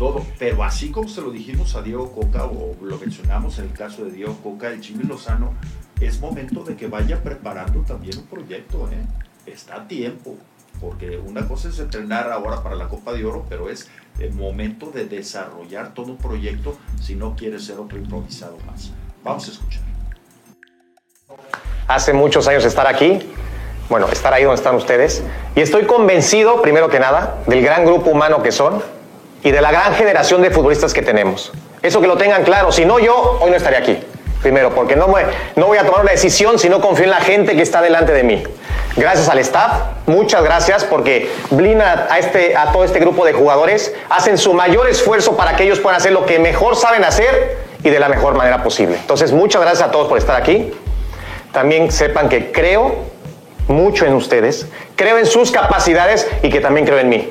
todo. Pero así como se lo dijimos a Diego Coca, o lo mencionamos en el caso de Diego Coca, el Jimmy Lozano, es momento de que vaya preparando también un proyecto. ¿eh? Está a tiempo, porque una cosa es entrenar ahora para la Copa de Oro, pero es el momento de desarrollar todo un proyecto si no quiere ser otro improvisado más. Vamos a escuchar. Hace muchos años estar aquí, bueno, estar ahí donde están ustedes. Y estoy convencido, primero que nada, del gran grupo humano que son y de la gran generación de futbolistas que tenemos. Eso que lo tengan claro, si no yo, hoy no estaría aquí. Primero, porque no, no voy a tomar una decisión si no confío en la gente que está delante de mí. Gracias al staff, muchas gracias porque Blina a, este, a todo este grupo de jugadores hacen su mayor esfuerzo para que ellos puedan hacer lo que mejor saben hacer y de la mejor manera posible. Entonces, muchas gracias a todos por estar aquí. También sepan que creo mucho en ustedes. creo en sus capacidades y que también creo en mí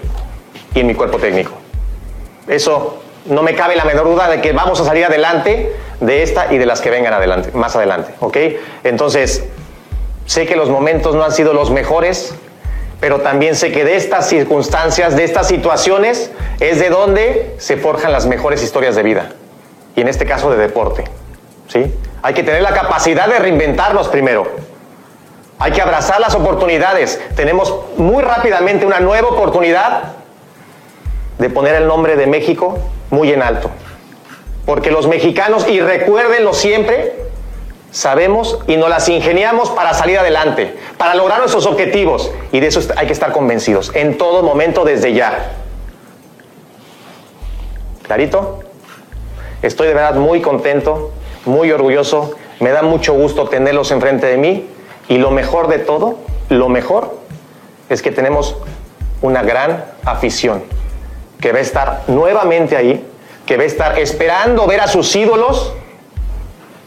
y en mi cuerpo técnico. Eso no me cabe la menor duda de que vamos a salir adelante de esta y de las que vengan adelante, más adelante, ¿ok? Entonces, sé que los momentos no han sido los mejores, pero también sé que de estas circunstancias, de estas situaciones, es de donde se forjan las mejores historias de vida, y en este caso de deporte, ¿sí? Hay que tener la capacidad de reinventarnos primero. Hay que abrazar las oportunidades. Tenemos muy rápidamente una nueva oportunidad de poner el nombre de México muy en alto. Porque los mexicanos, y recuérdenlo siempre, sabemos y nos las ingeniamos para salir adelante, para lograr nuestros objetivos. Y de eso hay que estar convencidos, en todo momento, desde ya. ¿Clarito? Estoy de verdad muy contento, muy orgulloso, me da mucho gusto tenerlos enfrente de mí y lo mejor de todo, lo mejor es que tenemos una gran afición que va a estar nuevamente ahí, que va a estar esperando ver a sus ídolos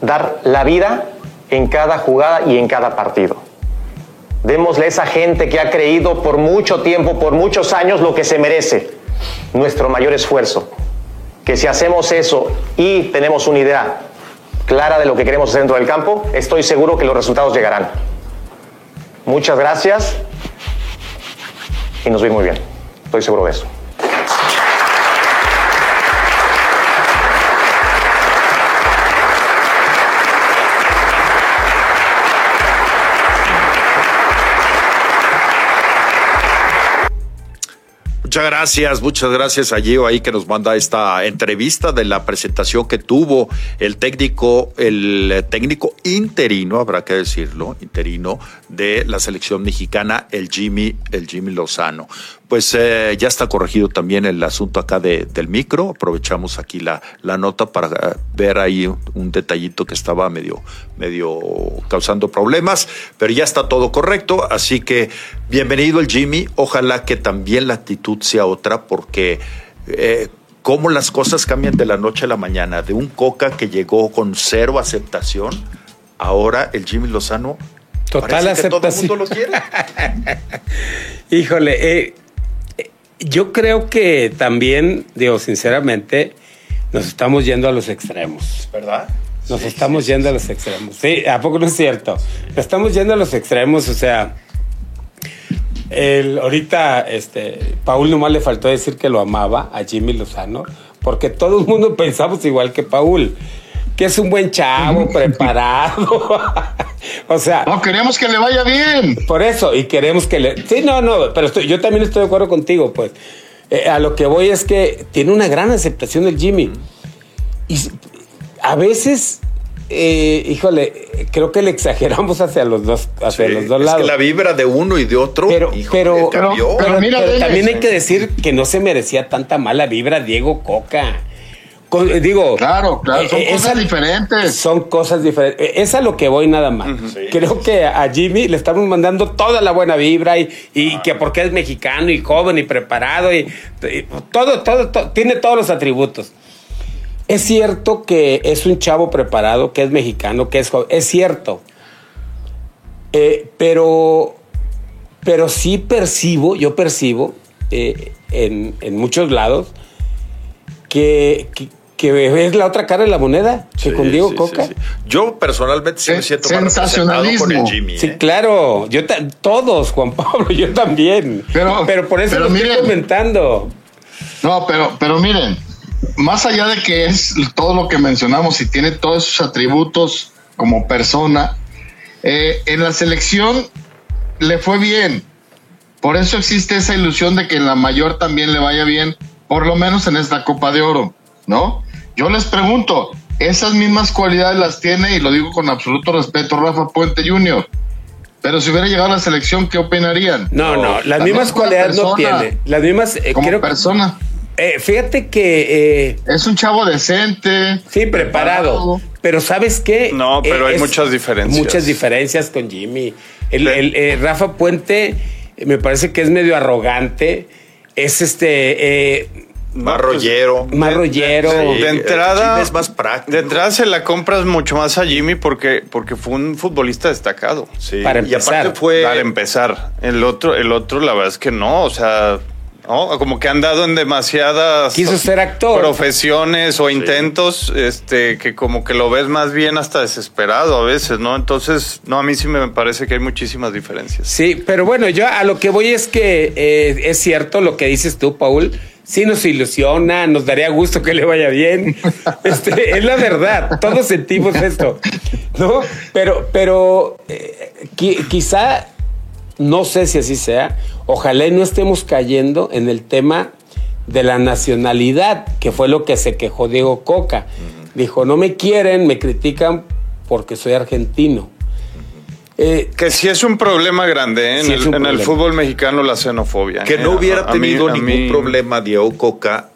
dar la vida en cada jugada y en cada partido. Démosle a esa gente que ha creído por mucho tiempo, por muchos años, lo que se merece, nuestro mayor esfuerzo. Que si hacemos eso y tenemos una idea clara de lo que queremos hacer dentro del campo, estoy seguro que los resultados llegarán. Muchas gracias y nos vemos muy bien. Estoy seguro de eso. Muchas gracias, muchas gracias a Gio ahí que nos manda esta entrevista de la presentación que tuvo el técnico, el técnico interino, habrá que decirlo, interino de la selección mexicana, el Jimmy, el Jimmy Lozano pues eh, ya está corregido también el asunto acá de, del micro. Aprovechamos aquí la, la nota para eh, ver ahí un, detallito que estaba medio, medio causando problemas, pero ya está todo correcto. Así que bienvenido el Jimmy. Ojalá que también la actitud sea otra, porque eh, cómo las cosas cambian de la noche a la mañana. De un Coca que llegó con cero aceptación, ahora el Jimmy Lozano Total aceptación. todo el mundo lo quiere. Híjole, eh, yo creo que también, digo, sinceramente, nos estamos yendo a los extremos. ¿Verdad? Nos estamos yendo a los extremos. Sí, ¿a poco no es cierto? Estamos yendo a los extremos, o sea, el, ahorita, este, Paul nomás le faltó decir que lo amaba a Jimmy Lozano, porque todo el mundo pensamos igual que Paul que es un buen chavo, preparado. O sea. No, queremos que le vaya bien. Por eso, y queremos que le. Sí, no, no, pero yo también estoy de acuerdo contigo, pues. Eh, a lo que voy es que tiene una gran aceptación del Jimmy. Y a veces. Eh, híjole, creo que le exageramos hacia los dos, hacia los dos lados. Es que la vibra de uno y de otro, pero, pero, pero, mira, también hay que decir que no se merecía tanta mala vibra Diego Coca digo. Claro, claro, son eh, cosas diferentes. Son cosas diferentes. Eh, es a lo que voy nada más. Creo que a Jimmy le estamos mandando toda la buena vibra y, que porque es mexicano y joven y preparado y, todo, todo, tiene todos los atributos. Es cierto que es un chavo preparado, que es mexicano, que es joven. Es cierto. Eh, pero, pero sí percibo, yo percibo en, en, muchos lados que, que es la otra cara de la moneda, que con Diego Coca. yo personalmente sí me siento sensacionalismo. con el Jimmy. Sí, ¿eh? claro, yo todos, Juan Pablo, yo también. Pero, pero por eso lo estoy comentando. No, pero, pero miren, más allá de que es todo lo que mencionamos y tiene todos esos atributos como persona, eh, en la selección le fue bien. Por eso existe esa ilusión de que en la mayor también le vaya bien, por lo menos en esta Copa de Oro, ¿no? Yo les pregunto, esas mismas cualidades las tiene, y lo digo con absoluto respeto, Rafa Puente Jr. Pero si hubiera llegado a la selección, ¿qué opinarían? No, no, las mismas cualidades no tiene. Las mismas. Eh, como persona. Eh, fíjate que. Eh, es un chavo decente. Sí, preparado. Pero ¿sabes qué? No, pero hay muchas diferencias. Muchas diferencias con Jimmy. El, Rafa Puente me parece que es medio arrogante. Es este Más rollero. Más rollero. De, entrada. es más práctico. De entrada se la compras mucho más a Jimmy porque, porque fue un futbolista destacado. Sí. Para Y aparte empezar. fue. Para empezar. El otro, el otro, la verdad es que no. O sea, ¿no? como que han dado en demasiadas Quiso ser actor. profesiones o intentos, este, que como que lo ves más bien hasta desesperado a veces, ¿no? Entonces, no, a mí sí me parece que hay muchísimas diferencias. Sí, pero bueno, yo a lo que voy es que eh, es cierto lo que dices tú, Paul. Sí nos ilusiona, nos daría gusto que le vaya bien. Este, es la verdad, todos sentimos esto, ¿no? Pero, pero eh, qui- quizá, no sé si así sea, ojalá y no estemos cayendo en el tema de la nacionalidad, que fue lo que se quejó Diego Coca. Dijo, no me quieren, me critican porque soy argentino. Eh, Que sí es un problema grande ¿eh? en, Sí el, en fútbol mexicano la xenofobia. Que ¿eh? no hubiera A- a mí- tenido ningún mí- problema Diego Coca.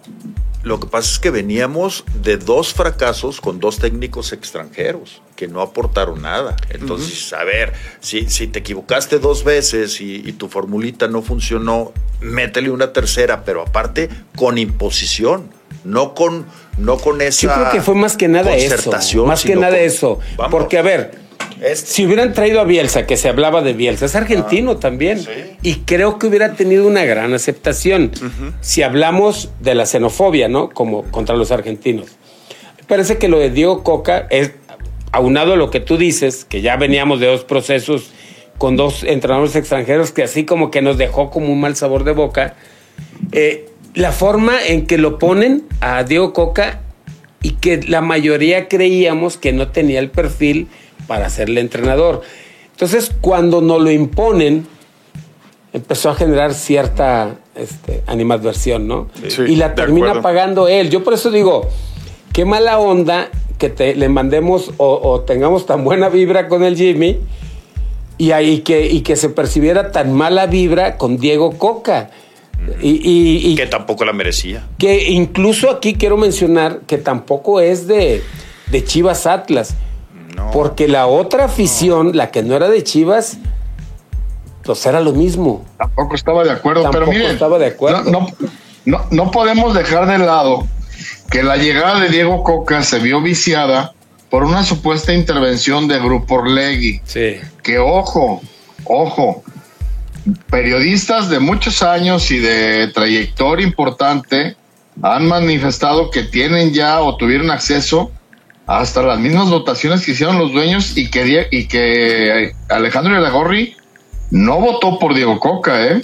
Lo que pasa es que veníamos de dos fracasos con dos técnicos extranjeros que no aportaron nada. Entonces, a ver, si, si te equivocaste dos veces y, y tu formulita no funcionó, métele una tercera, pero aparte con imposición, no con, no con esa Yo creo que fue más que nada eso. concertación, Más que nada con- eso. Vamos. Porque, a ver, Si hubieran traído a Bielsa, que se hablaba de Bielsa, es argentino también. sí. Y creo que hubiera tenido una gran aceptación. Si hablamos de la xenofobia, ¿no? Como contra los argentinos. Me parece que lo de Diego Coca es, aunado a lo que tú dices, que ya veníamos de dos procesos con dos entrenadores extranjeros que así como que nos dejó como un mal sabor de boca. Eh, la forma en que lo ponen a Diego Coca y que la mayoría creíamos que no tenía el perfil para serle entrenador. Entonces, cuando nos lo imponen, empezó a generar cierta este, animadversión, ¿no? Sí, y la termina pagando él. Yo por eso digo, qué mala onda que te, le mandemos o, o tengamos tan buena vibra con el Jimmy y, ahí que, y que se percibiera tan mala vibra con Diego Coca. Y, y- y que tampoco la merecía. que incluso aquí quiero mencionar que tampoco es de, de Chivas Atlas. No. Porque la otra afición, la que no era de Chivas, pues era lo mismo. Tampoco estaba de acuerdo, pero Tampoco miren, estaba de acuerdo. No, no, no, no podemos dejar de lado que la llegada de Diego Coca se vio viciada por una supuesta intervención de Grupo Orlegui. Sí. Que ojo, ojo, periodistas de muchos años y de trayectoria importante han manifestado que tienen ya o tuvieron acceso hasta las mismas votaciones que hicieron los dueños y que, y que Alejandro Iragorri no votó por Diego Coca, ¿eh?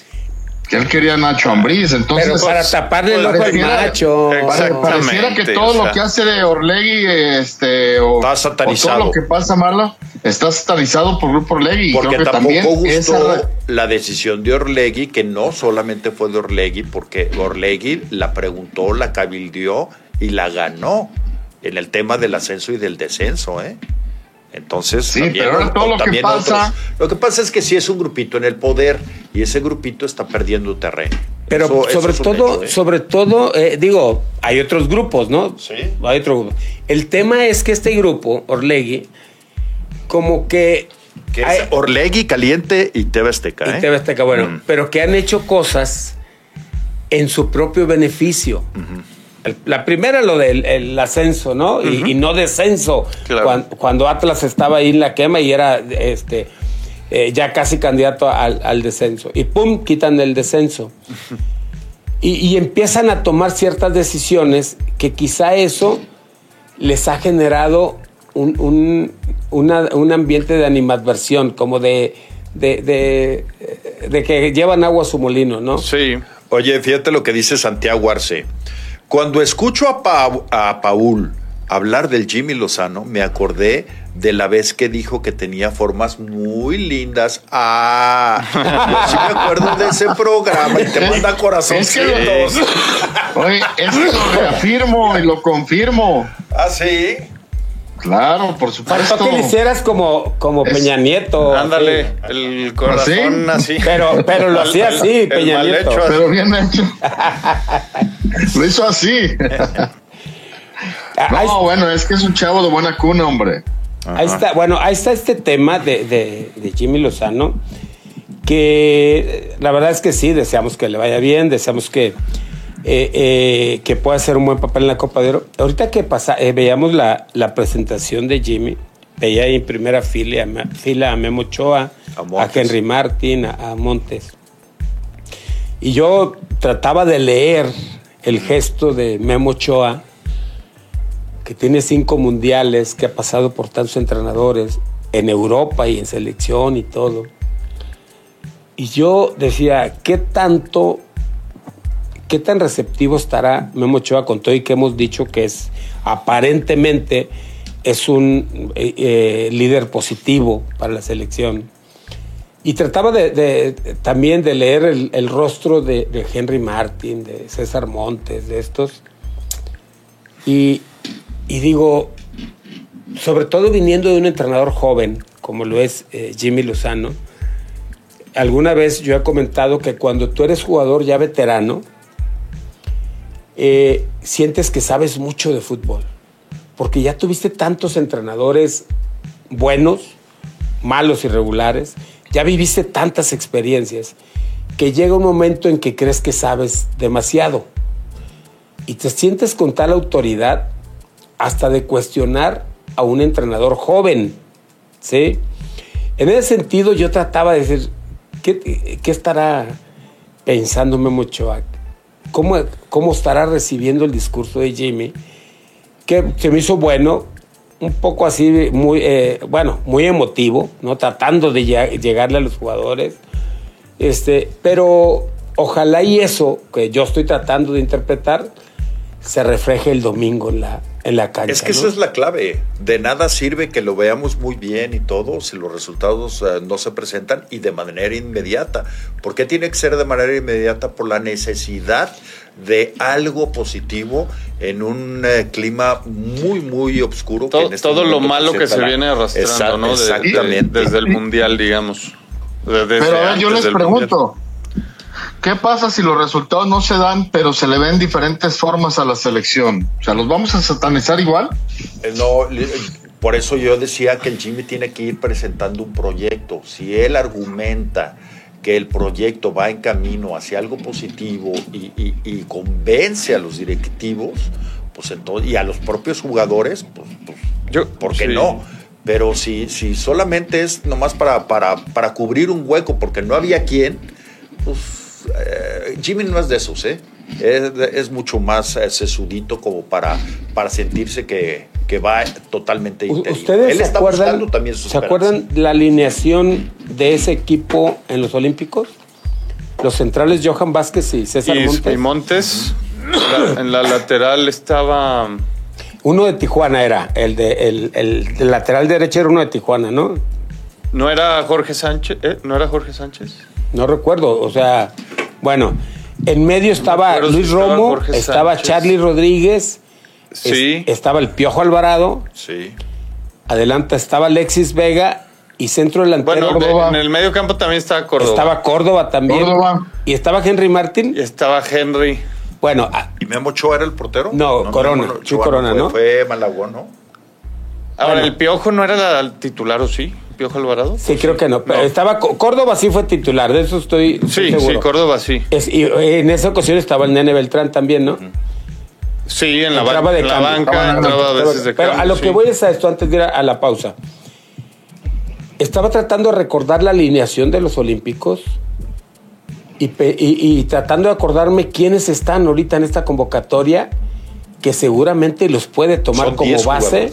Que él quería a Nacho Ambriz, entonces... Pero para taparle el ojo al pare- Exactamente, pareciera que todo o sea. lo que hace de Orlegui este, o, Está o satanizado. todo lo que pasa malo está satanizado por Grupo Orlegui. Porque creo que tampoco también gustó esa- la decisión de Orlegui, que no solamente fue de Orlegui, porque Orlegui la preguntó, la cabildió y la ganó en el tema del ascenso y del descenso, ¿eh? Entonces, Sí, pero ahora todo lo que también pasa- lo que pasa es que sí es un grupito en el poder y ese grupito está perdiendo terreno. Pero Eso- sobre todo, hecho, ¿eh? sobre todo, eh, digo, hay otros grupos, ¿no? Sí. Hay otro grupo. El tema es que este grupo, Orlegui, como que... Que es Orlegui caliente y TV Azteca, y ¿eh? TV Azteca, bueno, Mm. pero que han hecho cosas en su propio beneficio. El- la primera, lo del el ascenso, ¿no? y, y no descenso. Claro. Cuando, Atlas estaba ahí en la quema y era este eh, ya casi candidato al, al descenso. Y pum, quitan el descenso. y, y empiezan a tomar ciertas decisiones que quizá eso les ha generado un, un- una- un ambiente de animadversión, como de, de, de, de que llevan agua a su molino, ¿no? Sí. Oye, fíjate lo que dice Santiago Arce. Cuando escucho a, Pa- a Paul hablar del Jimmy Lozano, me acordé de la vez que dijo que tenía formas muy lindas. Ah, yo sí me acuerdo de ese programa y te manda corazoncitos. Es Oye, eso lo reafirmo y lo confirmo. Ah, sí. Claro, por Faltó supuesto. que le hicieras como, como Es- Peña Nieto. Ándale, así. el corazón así. Pero- pero lo hacía así, El Peña mal Nieto. hecho así. Pero bien hecho. Lo hizo así. Ah, No, bueno, es que es un chavo de buena cuna, hombre. ahí está, bueno, ahí está este tema de, de- de Jimmy Lozano, que la verdad es que sí, deseamos que le vaya bien, deseamos que, eh, eh, que pueda hacer un buen papel en la Copa de Oro. Ahorita que pasa, eh, veíamos la, la, presentación de Jimmy, veía ahí en primera fila, fila a Memo Ochoa, a, Henry Martin, a, Montes. Y yo trataba de leer el gesto de Memo Ochoa, que tiene cinco mundiales, que ha pasado por tantos entrenadores en Europa y en selección y todo. Y yo decía, ¿qué tanto ¿Qué tan receptivo estará Memo Ochoa con todo y que hemos dicho que es aparentemente es un eh, eh, líder positivo para la selección? Y trataba de, también de leer el, rostro de, Henry Martin, de César Montes, de estos. Y, digo, sobre todo viniendo de un entrenador joven, como lo es eh, Jimmy Lozano, alguna vez yo he comentado que cuando tú eres jugador ya veterano, eh, sientes que sabes mucho de fútbol, porque ya tuviste tantos entrenadores buenos, malos y regulares, ya viviste tantas experiencias, que llega un momento en que crees que sabes demasiado y te sientes con tal autoridad hasta de cuestionar a un entrenador joven, ¿sí? En ese sentido yo trataba de decir, ¿qué, estará pensándome mucho cómo, cómo estará recibiendo el discurso de Jimmy, que se me hizo bueno, un poco así, muy, eh, bueno, muy emotivo, ¿no? Tratando de llegarle a los jugadores. Este, pero ojalá y eso que yo estoy tratando de interpretar se refleje el domingo en la, en la cancha. Es que esa es la clave. De nada sirve que lo veamos muy bien y todo si los resultados eh, no se presentan y de manera inmediata. ¿Por qué tiene que ser de manera inmediata? Por la necesidad de algo positivo en un eh, clima muy, muy oscuro. Todo, este todo lo malo que se viene arrastrando, ¿no? Exactamente. desde el Mundial, digamos. Pero yo les pregunto. ¿Qué pasa si los resultados no se dan, pero se le ven diferentes formas a la selección? O sea, ¿los vamos a satanizar igual? Eh, no, por eso yo decía que el Jimmy tiene que ir presentando un proyecto. Si él argumenta que el proyecto va en camino hacia algo positivo y, convence a los directivos, pues entonces, y a los propios jugadores, pues, pues yo, ¿por qué no? Pero si, si solamente es nomás para, para, para cubrir un hueco porque no había quien, pues eh, Jimmy no es de esos, ¿eh? Es, mucho más eh, sesudito como para, para sentirse que, va totalmente ¿Ustedes se acuerdan, también ¿Se acuerdan la alineación de ese equipo en los Olímpicos? Los centrales Johan Vázquez y César Montes. Y Montes. en la lateral estaba. Uno de Tijuana era, el de el, lateral derecho era uno de Tijuana, ¿no? No era Jorge Sánchez, ¿no era Jorge Sánchez? No recuerdo, o sea, bueno, en medio estaba Luis Romo, estaba Charlie Rodríguez, sí. estaba el Piojo Alvarado, sí. adelante estaba Alexis Vega y centro delantero. Bueno, en el medio campo también estaba Córdoba. Estaba Córdoba también. Y estaba Henry Martín. Y estaba Henry. Bueno. ¿Y Memo Ochoa era el portero? No, Corona. Corona, ¿no? Fue Malagón, ¿no? Ahora, ¿el Piojo no era el titular o sí? Piojo Alvarado? Sí, creo que no. Pero estaba Córdoba sí fue titular, de eso estoy, sí, seguro. Sí, Córdoba sí. y en esa ocasión estaba el Nene Beltrán también, ¿no? Sí, en la, banca, de la banca, entraba a veces de Pero a lo que voy es a esto antes de ir a, la pausa. Estaba tratando de recordar la alineación de los Olímpicos y, tratando de acordarme quiénes están ahorita en esta convocatoria que seguramente los puede tomar como base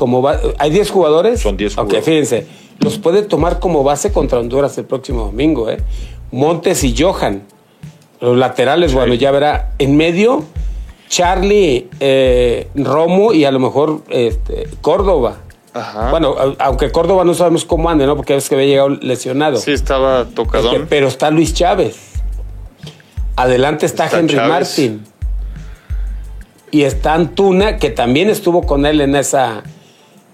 como ¿Hay 10 jugadores? Son 10 jugadores. Ok, fíjense. Los puede tomar como base contra Honduras el próximo domingo, ¿eh? Montes y Johan. Los laterales, bueno, ya verá. En medio, Charlie, eh, Romo y a lo mejor este, Córdoba. Ajá. Bueno, aunque Córdoba no sabemos cómo ande, ¿no? Porque es que había llegado lesionado. Sí, estaba tocadón. Este, pero está Luis Chávez. Adelante está, Henry Martin. Y está Antuna, que también estuvo con él en esa,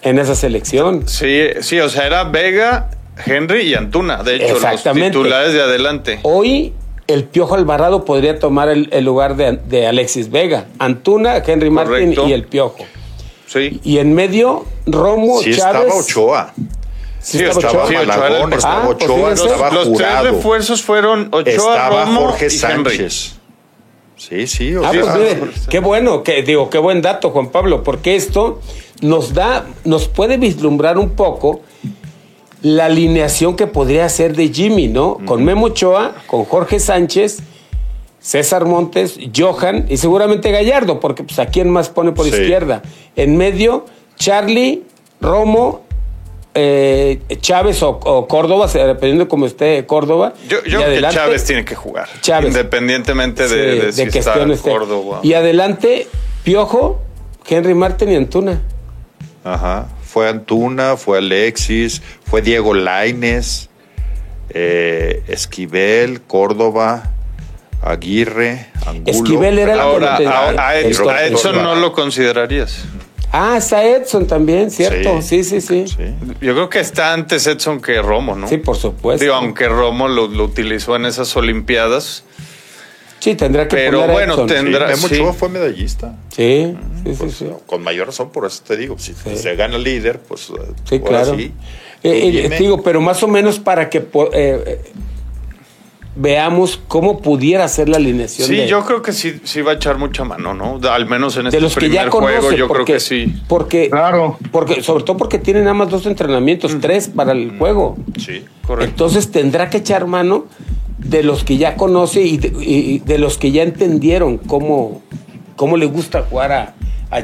en esa selección. Sí, sí, o sea, era Vega, Henry y Antuna, de hecho, los titulares de adelante. Hoy el Piojo Alvarado podría tomar el, lugar de, Alexis Vega. Antuna, Henry Martín y el Piojo. Sí. Y en medio, Romo, sí Chávez. Estaba Ochoa. Sí, estaba Malagón, estaba Ochoa, los, estaba los tres refuerzos fueron Ochoa, estaba Romo Jorge y Sánchez. Sí, sí. ah, pues qué bueno, que, digo, qué buen dato, Juan Pablo, porque esto nos da, nos puede vislumbrar un poco la alineación que podría ser de Jimmy, ¿no? Con Memo Ochoa, con Jorge Sánchez, César Montes, Johan y seguramente Gallardo, porque pues a quién más pone por izquierda. En medio, Charlie, Romo eh, Chávez o, Córdoba, dependiendo de cómo esté Córdoba. Yo, creo que Chávez tiene que jugar. Independientemente de, si está Córdoba. Y adelante, Piojo, Henry Martin y Antuna. Ajá. Fue Antuna, fue Alexis, fue Diego Laines, eh, Esquivel, Córdoba. Aguirre, Angulo. Esquivel era ahora, ahora a Edson no lo considerarías. Ah, está Edson también, ¿cierto? Sí. Sí, sí, Yo creo que está antes Edson que Romo, ¿no? Sí, por supuesto. Digo, aunque Romo lo, utilizó en esas Olimpiadas. Sí, tendrá que Pero bueno, tendrá. Sí, fue medallista. Sí, sí, sí, pues, Con mayor razón, por eso te digo. Si se gana el líder, pues. Sí, claro. Sí. Eh, eh, digo, pero más o menos para que eh, veamos cómo pudiera ser la alineación. Sí, yo creo que sí, sí va a echar mucha mano, ¿no? Al menos en este los primer que ya juego, yo creo que sí. Porque, claro. porque, sobre todo porque tienen nada más dos entrenamientos, tres para el juego. Sí, correcto. Entonces tendrá que echar mano de los que ya conoce y de, los que ya entendieron cómo, cómo le gusta jugar a,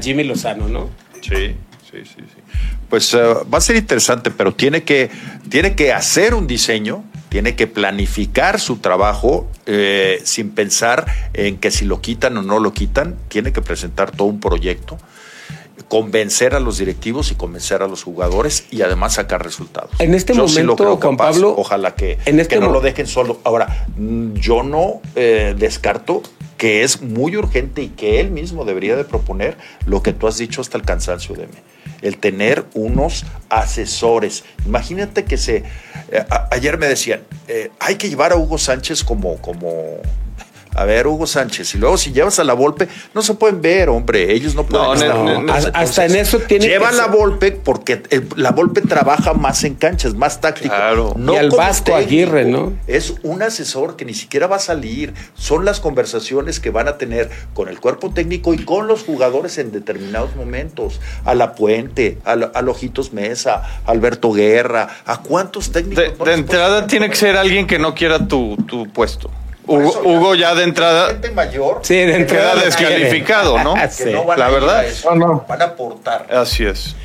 Jimmy Lozano, ¿no? Sí, sí, sí, sí. Pues eh, va a ser interesante, pero tiene que, tiene que hacer un diseño tiene que planificar su trabajo eh, sin pensar en que si lo quitan o no lo quitan, tiene que presentar todo un proyecto, convencer a los directivos y convencer a los jugadores y además sacar resultados. En este momento, Juan Pablo, ojalá que, este no lo dejen solo. Ahora, mm, yo no eh, descarto que es muy urgente y que él mismo debería de proponer lo que tú has dicho hasta el cansancio de mí el tener unos asesores. Imagínate que se... Eh, ayer me decían, eh, hay que llevar a Hugo Sánchez como, como a ver, Hugo Sánchez, y luego si llevas a la Volpe, no se pueden ver, hombre, ellos no pueden. No, hasta en eso tiene Lleva la Volpe porque la Volpe trabaja más en canchas, más táctico. Claro. No y al Vasco Aguirre, ¿no? Es un asesor que ni siquiera va a salir. Son las conversaciones que van a tener con el cuerpo técnico y con los jugadores en determinados momentos. A la Puente, a, a Lojitos Mesa, a Alberto Guerra, a cuántos técnicos. De, entrada tiene que ser alguien que no quiera tu, tu puesto. Hugo, ya, de entrada. Gente mayor. Sí, de entrada. Queda descalificado, ¿no? la verdad. Van a aportar. Así es.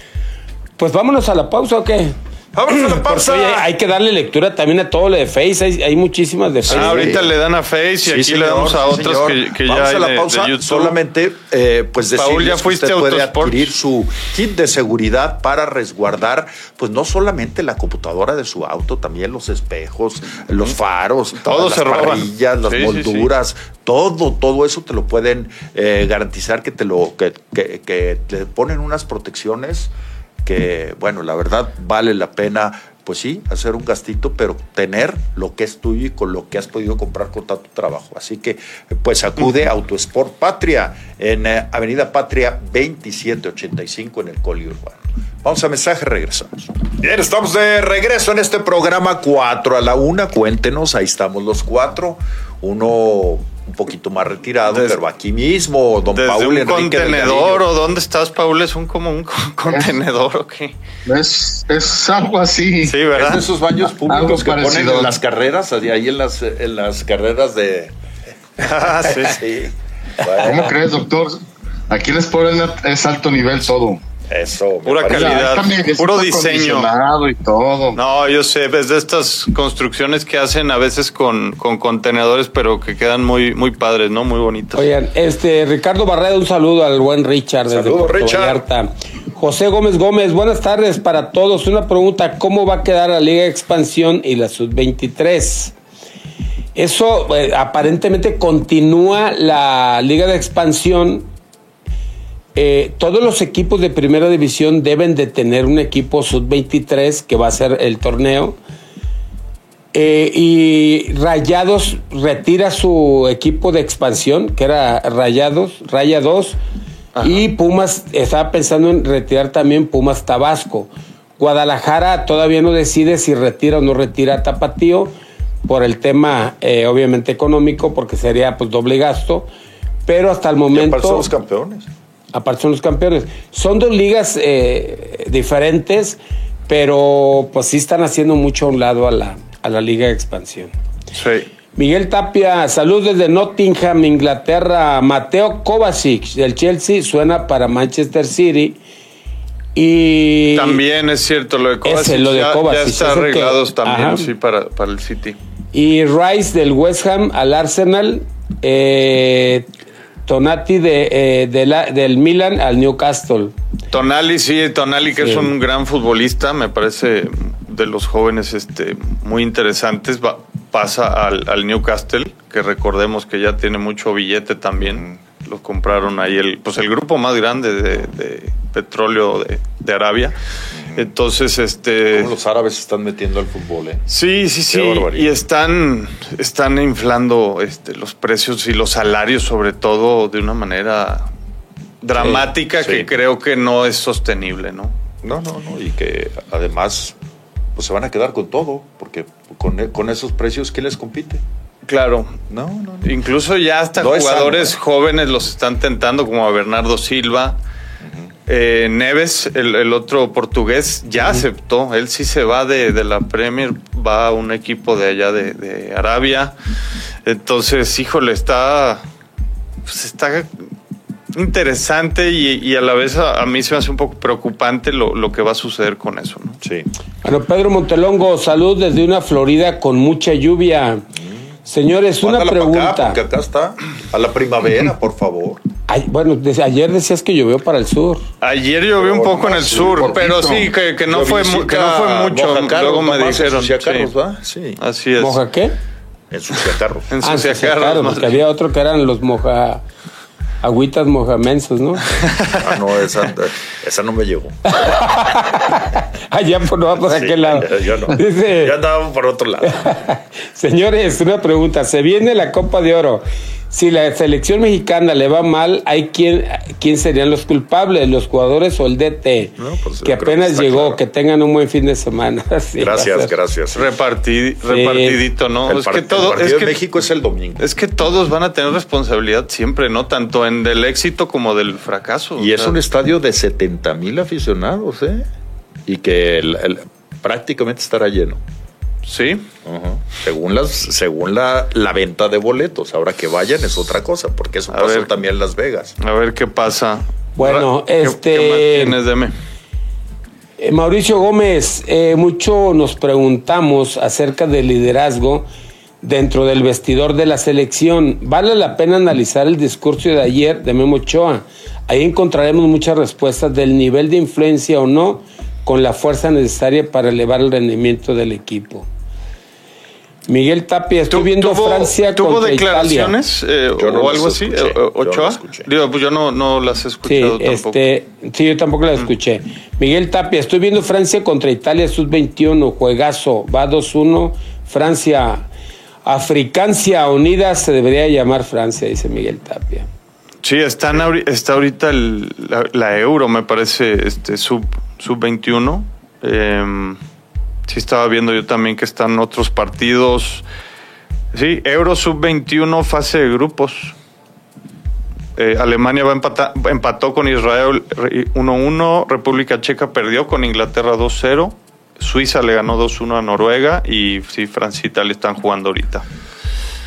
Pues vámonos a la pausa o qué? Vámonos a la pausa. hay que darle lectura también a todo lo de Face. Hay, muchísimas de Face. Ah, ahorita le dan a Face y aquí le damos a otras que, ya hay a la pausa. Solamente, eh, pues Paul, ya fuiste usted puede adquirir su kit de seguridad para resguardar, pues no solamente la computadora de su auto, también los espejos, los faros, todo las parrillas, las molduras, todo, todo eso te lo pueden eh, garantizar que te lo, que, que, que te ponen unas protecciones que, bueno, la verdad vale la pena, pues sí, hacer un gastito, pero tener lo que es tuyo y con lo que has podido comprar con tanto trabajo. Así que, pues acude a Autosport Patria en eh, Avenida Patria 2785 en el Coli Urbano. Vamos a mensaje, regresamos. Bien, estamos de regreso en este programa 4 a la 1. Cuéntenos, ahí estamos los cuatro. Uno un poquito más retirado, pero aquí mismo, don Paul un contenedor o dónde estás, Paul? ¿Es un como un contenedor o qué? Es, es algo así. Sí, ¿verdad? Es de esos baños públicos que ponen en las carreras, ahí en las, en las carreras de... ah, sí. sí. ¿Cómo crees, doctor? Aquí les ponen es alto nivel todo. Eso. Pura calidad, puro diseño. Y todo. No, yo sé, es de estas construcciones que hacen a veces con, con, contenedores, pero que quedan muy, muy padres, ¿no? Muy bonitos. Oigan, este, Ricardo Barreda, un saludo al buen Richard desde Puerto Richard. José Gómez Gómez, buenas tardes para todos. Una pregunta, ¿cómo va a quedar la Liga de Expansión y la Sub-23? Eso eh, aparentemente continúa la Liga de Expansión eh, todos los equipos de primera división deben de tener un equipo sub-23 que va a ser el torneo. Eh, y Rayados retira su equipo de expansión, que era Rayados, Raya 2. Y Pumas estaba pensando en retirar también Pumas Tabasco. Guadalajara todavía no decide si retira o no retira Tapatío por el tema eh, obviamente económico, porque sería pues doble gasto pero hasta el momento... son los campeones. Aparte son los campeones. Son dos ligas eh, diferentes, pero pues sí están haciendo mucho a un lado a la, a la liga de expansión. Sí. Miguel Tapia, salud desde Nottingham, Inglaterra. Mateo Kovacic del Chelsea suena para Manchester City. Y También es cierto lo de Kovacic. Ese, lo de ya, Kovacic, ya está ese que- arreglados también, Ajá. sí, para, para el City. Y Rice del West Ham al Arsenal. Eh, Tonati de, eh, de la- del Milan al Newcastle. Tonali, sí, Tonali que Sí. es un gran futbolista, me parece de los jóvenes este, muy interesantes. Va- pasa al, al Newcastle, que recordemos que ya tiene mucho billete también. Lo compraron ahí, el, pues el grupo más grande de, de petróleo de, de Arabia. Entonces, este... Cómo los árabes están metiendo al fútbol, ¿eh? Sí, sí, sí. Y están, están inflando este, los precios y los salarios, sobre todo, de una manera dramática Sí, que creo que no es sostenible, ¿no? No, no, no. Y que además pues se van a quedar con todo, porque con, con esos precios, ¿qué les compite? Claro. No, no, no. Incluso ya hasta No jugadores sano, ¿eh? jóvenes los están tentando, como a Bernardo Silva. Eh, Neves, el, el otro portugués, ya aceptó. Él sí se va de, de la Premier, va a un equipo de allá de, de Arabia. Entonces, híjole, está, pues está interesante y, y a la vez a, a mí se me hace un poco preocupante lo, lo que va a suceder con eso. ¿no? Sí. Bueno, Pedro Montelongo, salud desde una Florida con mucha lluvia. Señores, una Mándala pa' acá, pregunta. porque acá está. A la primavera, por favor. Ay, bueno, desde ayer decías que llovió para el sur. Ayer llovió un poco en el sur, poquito. pero sí, que, que no, fue, mu- que no fue mucho. Luego me dijeron. sí. Carros, ¿va? Sí. Así es. ¿Moja qué? Carros. Ah, Ensucia sí, sí, carros, porque había otro que eran los moja... Agüitas mojamensos, ¿no? Ah, no, esa, esa no me llegó. Allá por, no, por Sí, aquel lado. Yo no. Dice, Yo andaba por otro lado. Señores, una pregunta. Se viene la Copa de Oro. Si la selección mexicana le va mal, ¿hay quién, quién serían los culpables? ¿Los jugadores o el DT? No, pues, que apenas llegó, claro. que tengan un buen fin de semana. Sí, Gracias, gracias. Repartid- repartidito, ¿no? El, es que todo, el partido es de que, México es el domingo. es que todos van a tener responsabilidad siempre, ¿no? Tanto en del éxito como del fracaso. Y es sea, un estadio de 70 mil aficionados, ¿eh? Y que el- el- prácticamente estará lleno. Sí. Según las, según la, la venta de boletos. Ahora que vayan es otra cosa, porque eso A pasó ver. también en Las Vegas. A ver qué pasa. Bueno, ¿Qué- este- ¿Qué más tienes, Deme? Eh, Mauricio Gómez, eh, mucho nos preguntamos acerca del liderazgo dentro del vestidor de la selección. Vale la pena analizar el discurso de ayer de Memo Ochoa. Ahí encontraremos muchas respuestas del nivel de influencia o no con la fuerza necesaria para elevar el rendimiento del equipo. Miguel Tapia, estoy ¿Tu- viendo tuvo, Francia ¿Tuvo contra declaraciones eh, Yo no o las algo así? escuché, eh, yo no ¿Ochoa? las escuché. Digo, pues yo no, no las he Sí, escuchado tampoco. este, sí, yo tampoco la escuché. Miguel Tapia, estoy viendo Francia contra Italia sub-21, juegazo, va 2-1, Francia, Africancia Unida se debería llamar Francia, dice Miguel Tapia. Sí, están está ahorita el- la, la Euro, me parece, este sub, sub 21. Eh, sí, estaba viendo yo también que están otros partidos. Sí, Euro sub 21, fase de grupos. Eh, Alemania va empata- empató con Israel re- 1-1, República Checa perdió con Inglaterra 2-0, Suiza le ganó 2-1 a Noruega y sí, Francia e Italia están jugando ahorita.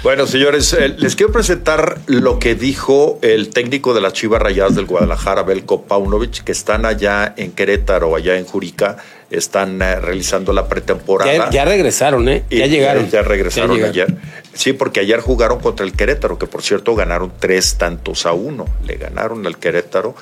Bueno, señores, eh, les quiero presentar lo que dijo el técnico de las Chivas Rayadas del Guadalajara, Belko Paunovic, que están allá en Querétaro, allá en Jurica, están eh, realizando la pretemporada. Ya, ya regresaron, ¿eh? Y Ya llegaron. Ya, regresaron Ya ayer. Sí, porque ayer jugaron contra el Querétaro, que por cierto ganaron tres tantos a uno. Le ganaron al Querétaro.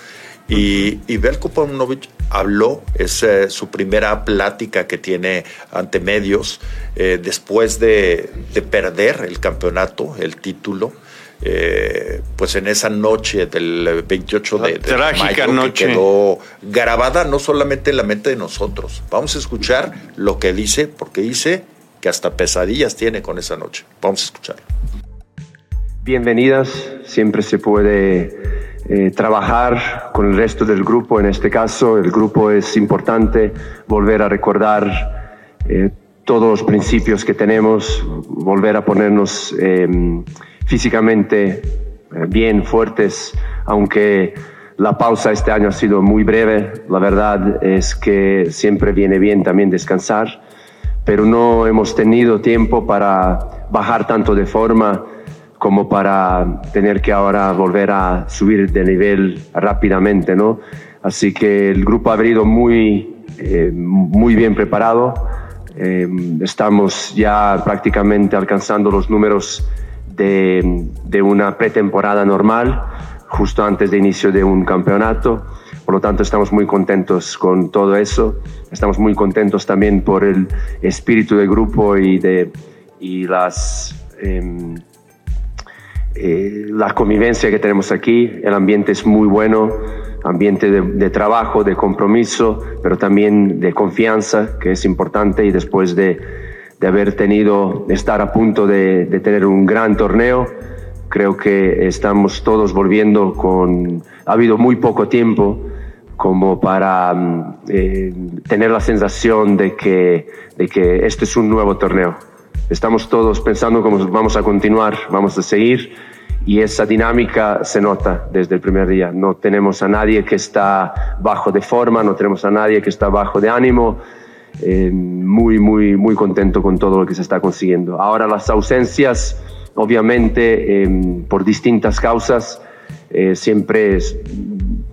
Y, y Belko Paunovic habló, es eh, su primera plática que tiene ante medios eh, después de, de perder el campeonato, el título. eh, pues en esa noche del 28 de, de Trágica mayo noche. que quedó grabada no solamente en la mente de nosotros. Vamos a escuchar lo que dice, porque dice que hasta pesadillas tiene con esa noche. Vamos a escucharlo. Bienvenidas, siempre se puede eh, trabajar con el resto del grupo, en este caso el grupo es importante, volver a recordar eh, todos los principios que tenemos, volver a ponernos eh, físicamente bien fuertes, aunque la pausa este año ha sido muy breve. La verdad es que siempre viene bien también descansar, pero no hemos tenido tiempo para bajar tanto de forma como para tener que ahora volver a subir de nivel rápidamente, ¿no? Así que el grupo ha venido muy, eh, muy bien preparado. Eh, estamos ya prácticamente alcanzando los números de, de una pretemporada normal, justo antes de inicio de un campeonato. Por lo tanto, estamos muy contentos con todo eso. Estamos muy contentos también por el espíritu del grupo y, de, y las... Em, eh, la convivencia que tenemos aquí, el ambiente es muy bueno, ambiente de, trabajo, de compromiso, pero también de confianza, que es importante, y después de, de haber tenido, estar a punto de, de, tener un gran torneo, creo que estamos todos volviendo con, ha habido muy poco tiempo como para mm, eh, tener la sensación de que, de que este es un nuevo torneo. Estamos todos pensando cómo vamos a continuar, vamos a seguir y esa dinámica se nota desde el primer día. No tenemos a nadie que está bajo de forma, no tenemos a nadie que está bajo de ánimo. Eh, muy, muy, muy contento con todo lo que se está consiguiendo. Ahora las ausencias, obviamente, eh, por distintas causas, eh, siempre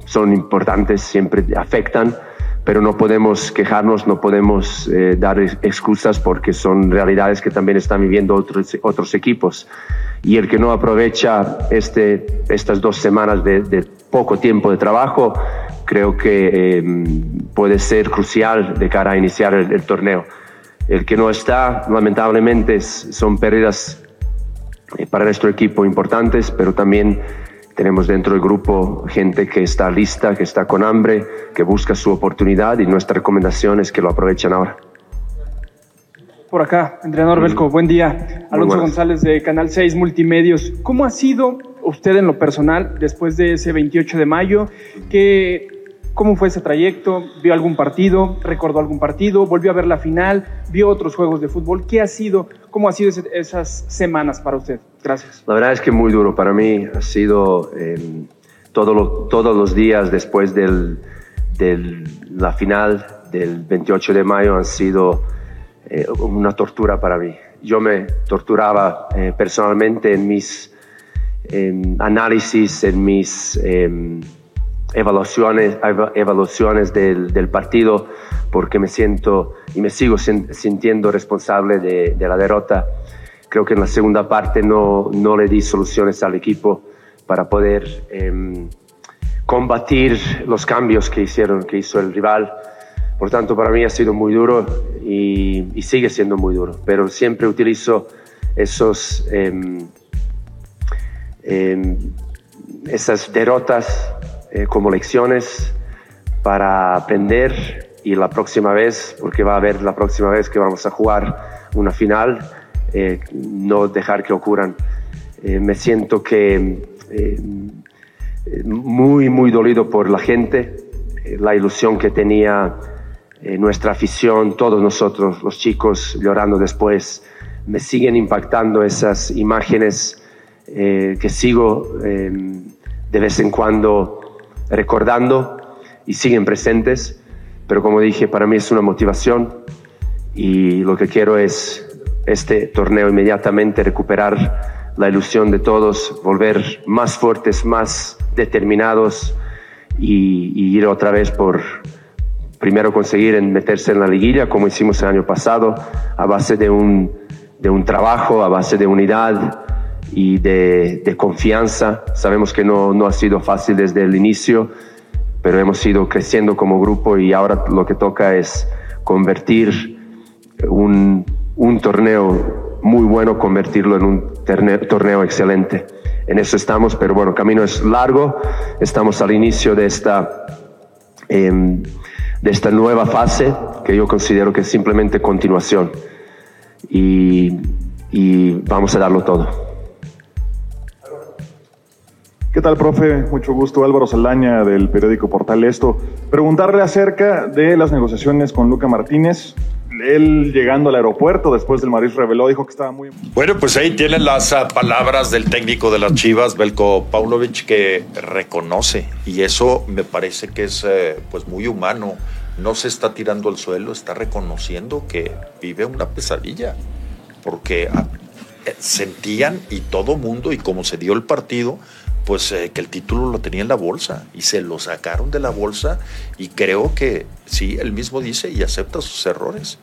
son importantes, siempre afectan, pero no podemos quejarnos, no podemos dar excusas porque son realidades que también están viviendo otros, otros equipos y el que no aprovecha este, estas dos semanas de, poco tiempo de trabajo, creo que em, puede ser crucial de cara a iniciar el, torneo. El que no está, lamentablemente, son pérdidas eh, para nuestro equipo importantes, pero también tenemos dentro del grupo gente que está lista, que está con hambre, que busca su oportunidad y nuestra recomendación es que lo aprovechen ahora por acá, Andrea Belco, buen día. Alonso González de Canal 6 Multimedios. ¿Cómo ha sido usted en lo personal después de ese 28 de mayo? ¿Qué, ¿Cómo fue ese trayecto? ¿Vio algún partido? ¿Recordó algún partido? ¿Volvió a ver la final? ¿Vio otros juegos de fútbol? ¿Qué ha sido? ¿Cómo ha sido esas semanas para usted? Gracias. La verdad es que muy duro para mí. Ha sido eh, todos los días después de la final del 28 de mayo han sido eh, una tortura para mí. Yo me torturaba eh, personalmente en mis análisis, en mis em, evaluaciones, evaluaciones del, del, partido, porque me siento y me sigo sintiendo responsable de, de, la derrota. Creo que en la segunda parte no, no le di soluciones al equipo para poder em, combatir los cambios que, hicieron, que hizo el rival. Por tanto, para mí ha sido muy duro y, sigue siendo muy duro, pero siempre utilizo esos, em, em, esas derrotas eh, como lecciones para aprender y la próxima vez, porque va a haber la próxima vez que vamos a jugar una final, eh, no dejar que ocurran. Eh, me siento que muy, muy dolido por la gente, la ilusión que tenía eh, nuestra afición, todos nosotros, los chicos llorando después, me siguen impactando esas imágenes eh, que sigo em, de vez en cuando recordando y siguen presentes, pero como dije, para mí es una motivación y lo que quiero es este torneo inmediatamente recuperar la ilusión de todos, volver más fuertes, más determinados y, ir otra vez por, primero conseguir meterse en la liguilla, como hicimos el año pasado, a base de un, de un trabajo, a base de unidad y de, de confianza. Sabemos que no, no, ha sido fácil desde el inicio, pero hemos ido creciendo como grupo y ahora lo que toca es convertir un, un torneo muy bueno, convertirlo en un torneo, excelente. En eso estamos, pero bueno, el camino es largo, estamos al inicio de esta... Eh, de esta nueva fase que yo considero que es simplemente continuación y, vamos a darlo todo. ¿Qué tal, profe? Mucho gusto. Álvaro Saldaña del periódico Portal Esto. Preguntarle acerca de las negociaciones con Luca Martínez. él llegando al aeropuerto después del Maris reveló, dijo que estaba muy... Bueno, pues ahí tienen las uh, palabras del técnico de las Chivas, Belko Paunovic, que reconoce y eso me parece que es uh, pues muy humano. No se está tirando al suelo, está reconociendo que vive una pesadilla, porque uh, sentían y todo mundo y como se dio el partido, pues eh, que el título lo tenía en la bolsa y se lo sacaron de la bolsa y creo que sí, él mismo dice y acepta sus errores,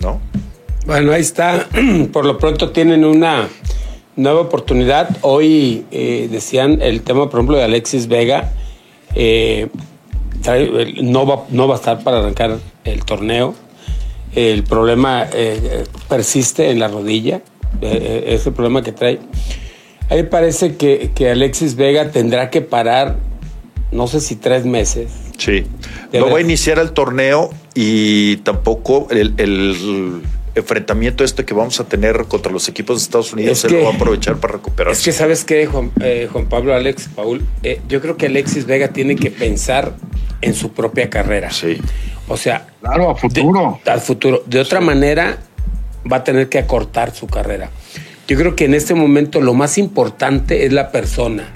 ¿no? Bueno, ahí está. Por lo pronto tienen una nueva oportunidad. Hoy eh, decían el tema, por ejemplo, de Alexis Vega. Eh, no, va, no va a estar para arrancar el torneo. El problema eh, persiste en la rodilla. Eh, es el problema que trae. A mí me parece que, que, Alexis Vega tendrá que parar, no sé si tres meses. Sí. No va a iniciar el torneo y tampoco el, el, enfrentamiento este que vamos a tener contra los equipos de Estados Unidos se lo va a aprovechar para recuperarse. Es que, ¿sabes qué, Juan, eh, Juan Pablo, Alex, Paul? Eh, yo creo que Alexis Vega tiene que pensar en su propia carrera. Sí. O sea. Claro, a futuro. De, al futuro. De otra sí. manera, va a tener que acortar su carrera. Yo creo que en este momento lo más importante es la persona,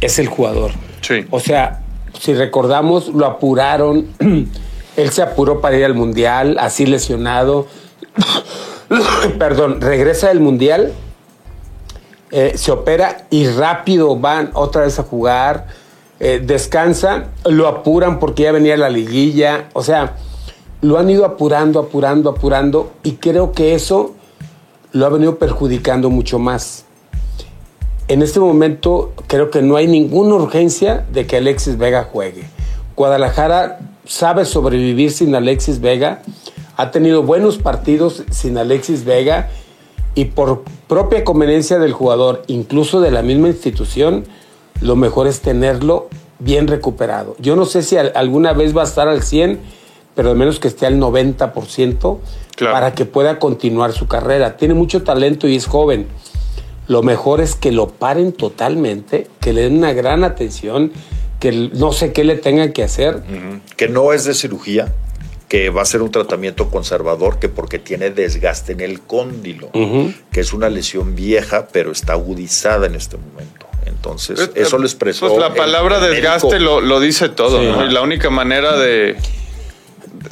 es el jugador. Sí. O sea, si recordamos, lo apuraron, él se apuró para ir al Mundial, así lesionado. Perdón, regresa del Mundial, eh, se opera y rápido van otra vez a jugar, eh, descansa, lo apuran porque ya venía la liguilla, o sea, lo han ido apurando, apurando, apurando y creo que eso lo ha venido perjudicando mucho más. En este momento creo que no hay ninguna urgencia de que Alexis Vega juegue. Guadalajara sabe sobrevivir sin Alexis Vega, ha tenido buenos partidos sin Alexis Vega y por propia conveniencia del jugador, incluso de la misma institución, lo mejor es tenerlo bien recuperado. Yo no sé si alguna vez va a estar al 100, pero al menos que esté al 90%. Claro. para que pueda continuar su carrera. Tiene mucho talento y es joven. Lo mejor es que lo paren totalmente, que le den una gran atención, que no sé qué le tengan que hacer. Uh -huh. Que no es de cirugía, que va a ser un tratamiento conservador, que porque tiene desgaste en el cóndilo, uh -huh. que es una lesión vieja, pero está agudizada en este momento. Entonces, eh, eso lo expresó. Pues la palabra el, desgaste lo, lo, dice todo, sí. ¿no? Y la única manera de,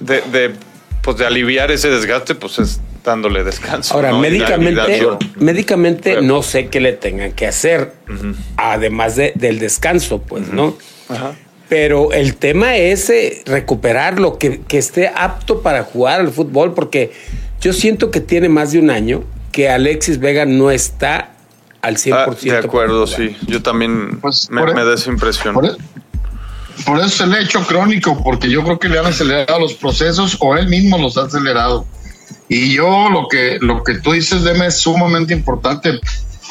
de, de pues de aliviar ese desgaste, pues es dándole descanso. Ahora, ¿no? médicamente, médicamente Pero, no sé qué le tengan que hacer, uh -huh. además de, del descanso, pues, uh -huh. ¿no? Ajá. Pero el tema es eh, recuperarlo, que, que, esté apto para jugar al fútbol, porque yo siento que tiene más de un año que Alexis Vega no está al 100%. Ah, de acuerdo, sí. Yo también pues me, me, da esa impresión. Por, por eso es el hecho crónico, porque yo creo que le han acelerado los procesos o él mismo los ha acelerado. Y yo lo que, lo que tú dices, Deme, es sumamente importante.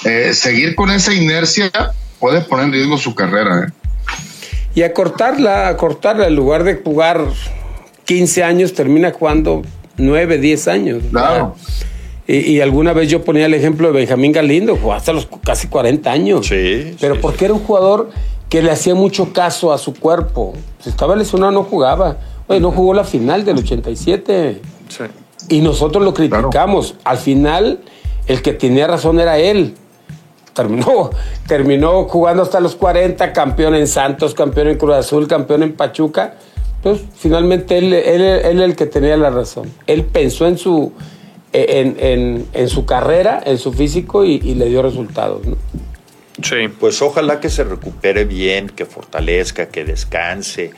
Eh, seguir con esa inercia puede poner en riesgo su carrera. ¿eh? Y acortarla, acortarla, en lugar de jugar 15 años, termina jugando 9, 10 años. Claro. Y, y, alguna vez yo ponía el ejemplo de Benjamín Galindo, jugó hasta los casi 40 años. Sí. Pero sí, porque sí. era un jugador que le hacía mucho caso a su cuerpo. Si estaba lesionado, no jugaba. Oye, no jugó la final del 87. Sí. Y nosotros lo criticamos. Claro. Al final, el que tenía razón era él. Terminó, terminó jugando hasta los 40, campeón en Santos, campeón en Cruz Azul, campeón en Pachuca. Entonces, finalmente él, él, él, el que tenía la razón. Él pensó en su, en, en, en su carrera, en su físico y, y le dio resultados. ¿no? Sí. Pues ojalá que se recupere bien, que fortalezca, que descanse,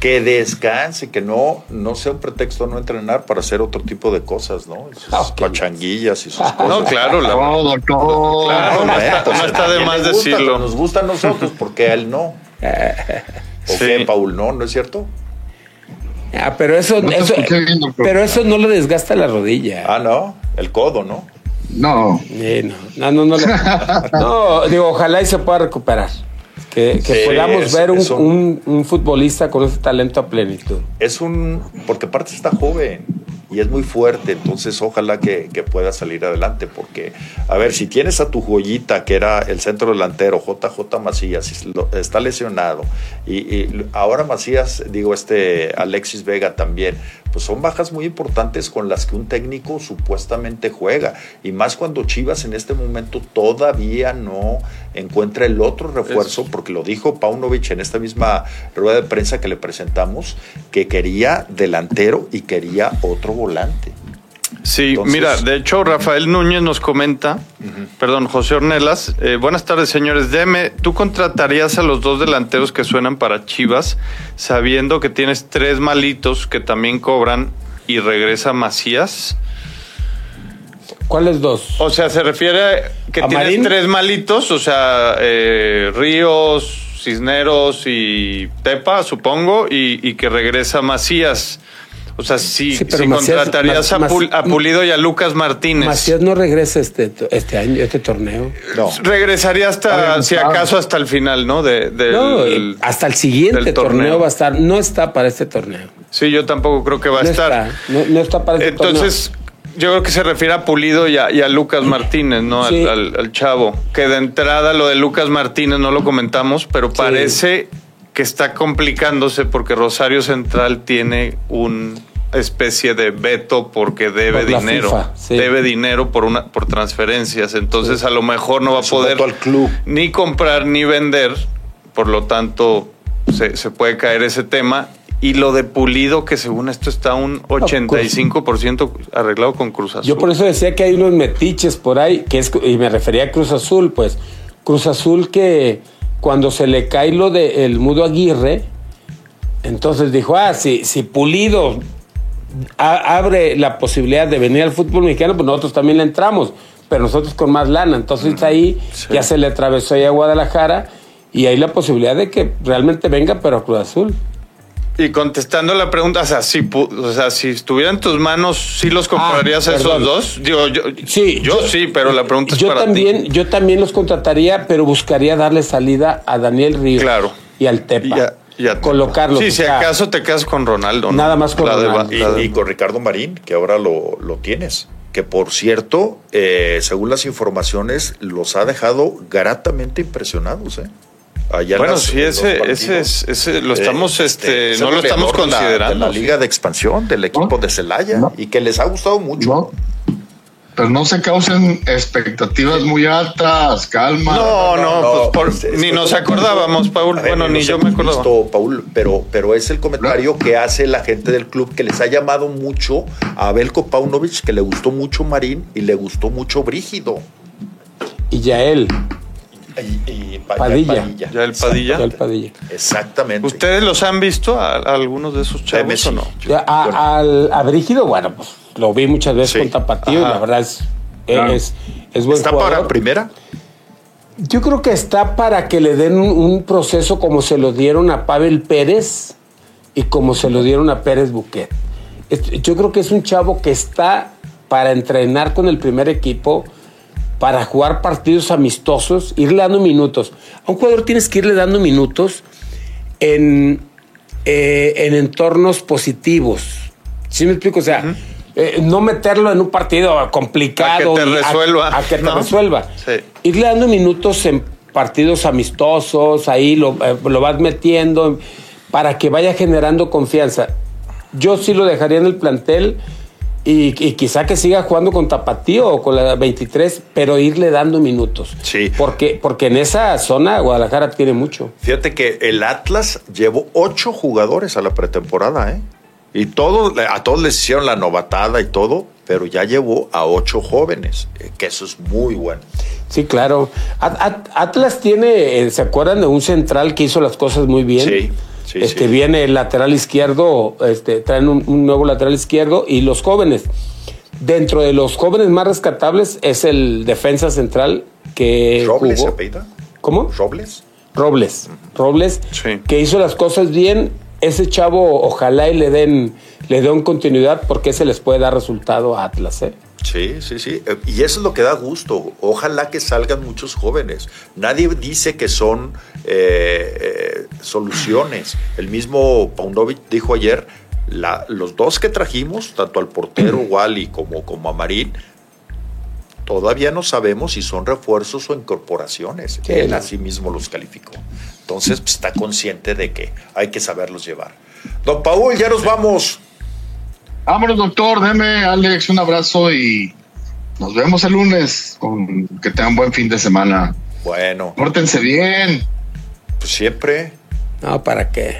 que descanse, que no, no sea un pretexto no entrenar para hacer otro tipo de cosas, ¿no? Sus oh, pachanguillas y sus cosas. No, claro, la, no, doctor. Claro, no, está, no está de más gusta, decirlo. Nos gusta a nosotros, porque a él no. ¿O sí. qué, Paul? No, ¿no es cierto? Ah, pero eso, no eso bien, pero eso no le desgasta la rodilla. Ah, no, el codo, ¿no? No. Eh, no, no, no, no, no, digo, ojalá y se pueda recuperar. Que, que sí, podamos es, ver un, un, un, un, futbolista con ese talento a plenitud. Es un. Porque aparte está joven y es muy fuerte, entonces ojalá que, que, pueda salir adelante. Porque, a ver, si tienes a tu joyita, que era el centro delantero, JJ Macías, está lesionado, y, y ahora Macías, digo, este Alexis Vega también, pues son bajas muy importantes con las que un técnico supuestamente juega. Y más cuando Chivas en este momento todavía no encuentra el otro refuerzo, porque lo dijo Paunovic en esta misma rueda de prensa que le presentamos, que quería delantero y quería otro volante. Sí, mira, de hecho Rafael Núñez nos comenta, perdón, José Ornelas, eh, buenas tardes señores, deme, ¿tú contratarías a los dos delanteros que suenan para Chivas sabiendo que tienes tres malitos que también cobran y regresa Macías? ¿Cuáles dos? O sea, se refiere que tienes tres malitos, o sea, eh, Ríos, Cisneros y Tepa, supongo, y que regresa Macías. O sea, si, contratarías a, Pulido y a Lucas Martínez. Macías no regresa este, este año, este torneo. No. Regresaría hasta, si acaso, hasta el final, ¿no? De, no, hasta el siguiente torneo. va a estar. No está para este torneo. Sí, yo tampoco creo que va a estar. No, está para este Entonces, yo creo que se refiere a Pulido y a, Lucas Martínez, ¿no? Al, chavo. Que de entrada lo de Lucas Martínez no lo comentamos, pero parece que está complicándose porque Rosario Central tiene un especie de veto porque debe dinero, debe dinero por una por transferencias, entonces a lo mejor no va a poder ni comprar ni vender, por lo tanto se, puede caer ese tema. Y lo de Pulido, que según esto está un 85% arreglado con Cruz Azul. Yo por eso decía que hay unos metiches por ahí, que es, y me refería a Cruz Azul, pues. Cruz Azul que cuando se le cae lo del Mudo Aguirre, entonces dijo, ah, si, si Pulido abre la posibilidad de venir al fútbol mexicano, pues nosotros también le entramos, pero nosotros con más lana. Entonces ahí ya se le atravesó ahí a Guadalajara y hay la posibilidad de que realmente venga, pero a Cruz Azul. Y contestando la pregunta, o sea, si, o sea, si estuviera en tus manos, ¿sí los ah, comprarías a esos dos? Digo, yo sí, yo, sí, pero la pregunta es yo para también, Yo también los contrataría, pero buscaría darle salida a Daniel Ríos claro. y al Tepa. Colocarlos. Sí, si acaso te quedas con Ronaldo. Nada más con Ronaldo. Y, con Ricardo Marín, que ahora lo, lo tienes. Que por cierto, eh, según las informaciones, los ha dejado gratamente impresionados. ¿eh? bueno, sí, ese, ese, ese, lo estamos, este, este no lo estamos considerando. La, la Liga de Expansión del equipo de Celaya y que les ha gustado mucho. Pero no se causen expectativas muy altas, calma. No, no, pues ni nos acordábamos, Paul. bueno, ni yo me acordaba. Paul, pero, pero es el comentario que hace la gente del club que les ha llamado mucho a Belko Paunovic, que le gustó mucho Marín y le gustó mucho Brígido. Y ya él. Y, Padilla. Ya el Padilla. el Padilla. Exactamente. ¿Ustedes los han visto a, algunos de esos chavos o no? A, al, a Brígido, bueno, pues lo vi muchas veces con Tapatío y la verdad es, es, es, buen ¿Está para primera? Yo creo que está para que le den un, proceso como se lo dieron a Pavel Pérez y como se lo dieron a Pérez Buquet. Yo creo que es un chavo que está para entrenar con el primer equipo para jugar partidos amistosos, irle dando minutos. A un jugador tienes que irle dando minutos en, eh, en entornos positivos. ¿Sí me explico? O sea, eh, no meterlo en un partido complicado. A que te resuelva. A, que te resuelva. Irle dando minutos en partidos amistosos, ahí lo, eh, lo vas metiendo para que vaya generando confianza. Yo sí lo dejaría en el plantel y, quizá que siga jugando con Tapatío o con la 23, pero irle dando minutos. Sí. Porque, porque en esa zona Guadalajara tiene mucho. Fíjate que el Atlas llevó ocho jugadores a la pretemporada, ¿eh? Y todos, a todos les hicieron la novatada y todo, pero ya llevó a ocho jóvenes, eh, que eso es muy bueno. Sí, claro. Atlas tiene, eh, ¿se acuerdan de un central que hizo las cosas muy bien? Sí este, Viene el lateral izquierdo, este, traen un, nuevo lateral izquierdo y los jóvenes. Dentro de los jóvenes más rescatables es el defensa central que. ¿Robles jugó. ¿Cómo? ¿Robles? Robles. Robles, que hizo las cosas bien. Ese chavo, ojalá y le den, le den continuidad porque ese les puede dar resultado a Atlas. ¿eh? Sí, sí, sí. Eh, y eso es lo que da gusto. Ojalá que salgan muchos jóvenes. Nadie dice que son eh, eh, soluciones. El mismo Paunovic dijo ayer, los dos que trajimos, tanto al portero Wally como, como a Marín, todavía no sabemos si son refuerzos o incorporaciones. Él así mismo los calificó. Entonces pues, está consciente de que hay que saberlos llevar. Don Paul, ya nos vamos. Vámonos, doctor. Deme, Alex, un abrazo y nos vemos el lunes. Con, que tengan buen fin de semana. Bueno. Pórtense bien. Pues siempre. No, ¿para qué?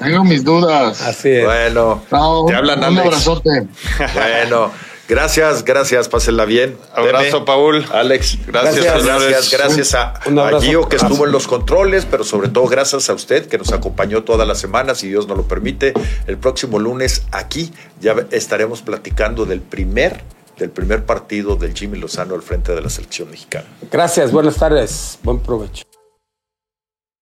Tengo mis dudas. Así es. Bueno. te hablan, un, un abrazote. bueno. Gracias, gracias, pásenla bien. Abrazo, Paul. Alex, gracias, gracias, gracias, a, a, Gio que estuvo en los controles, pero sobre todo gracias a usted que nos acompañó todas las semanas, si Dios nos lo permite. El próximo lunes aquí ya estaremos platicando del primer del primer partido del Jimmy Lozano al frente de la selección mexicana. Gracias, buenas tardes, buen provecho.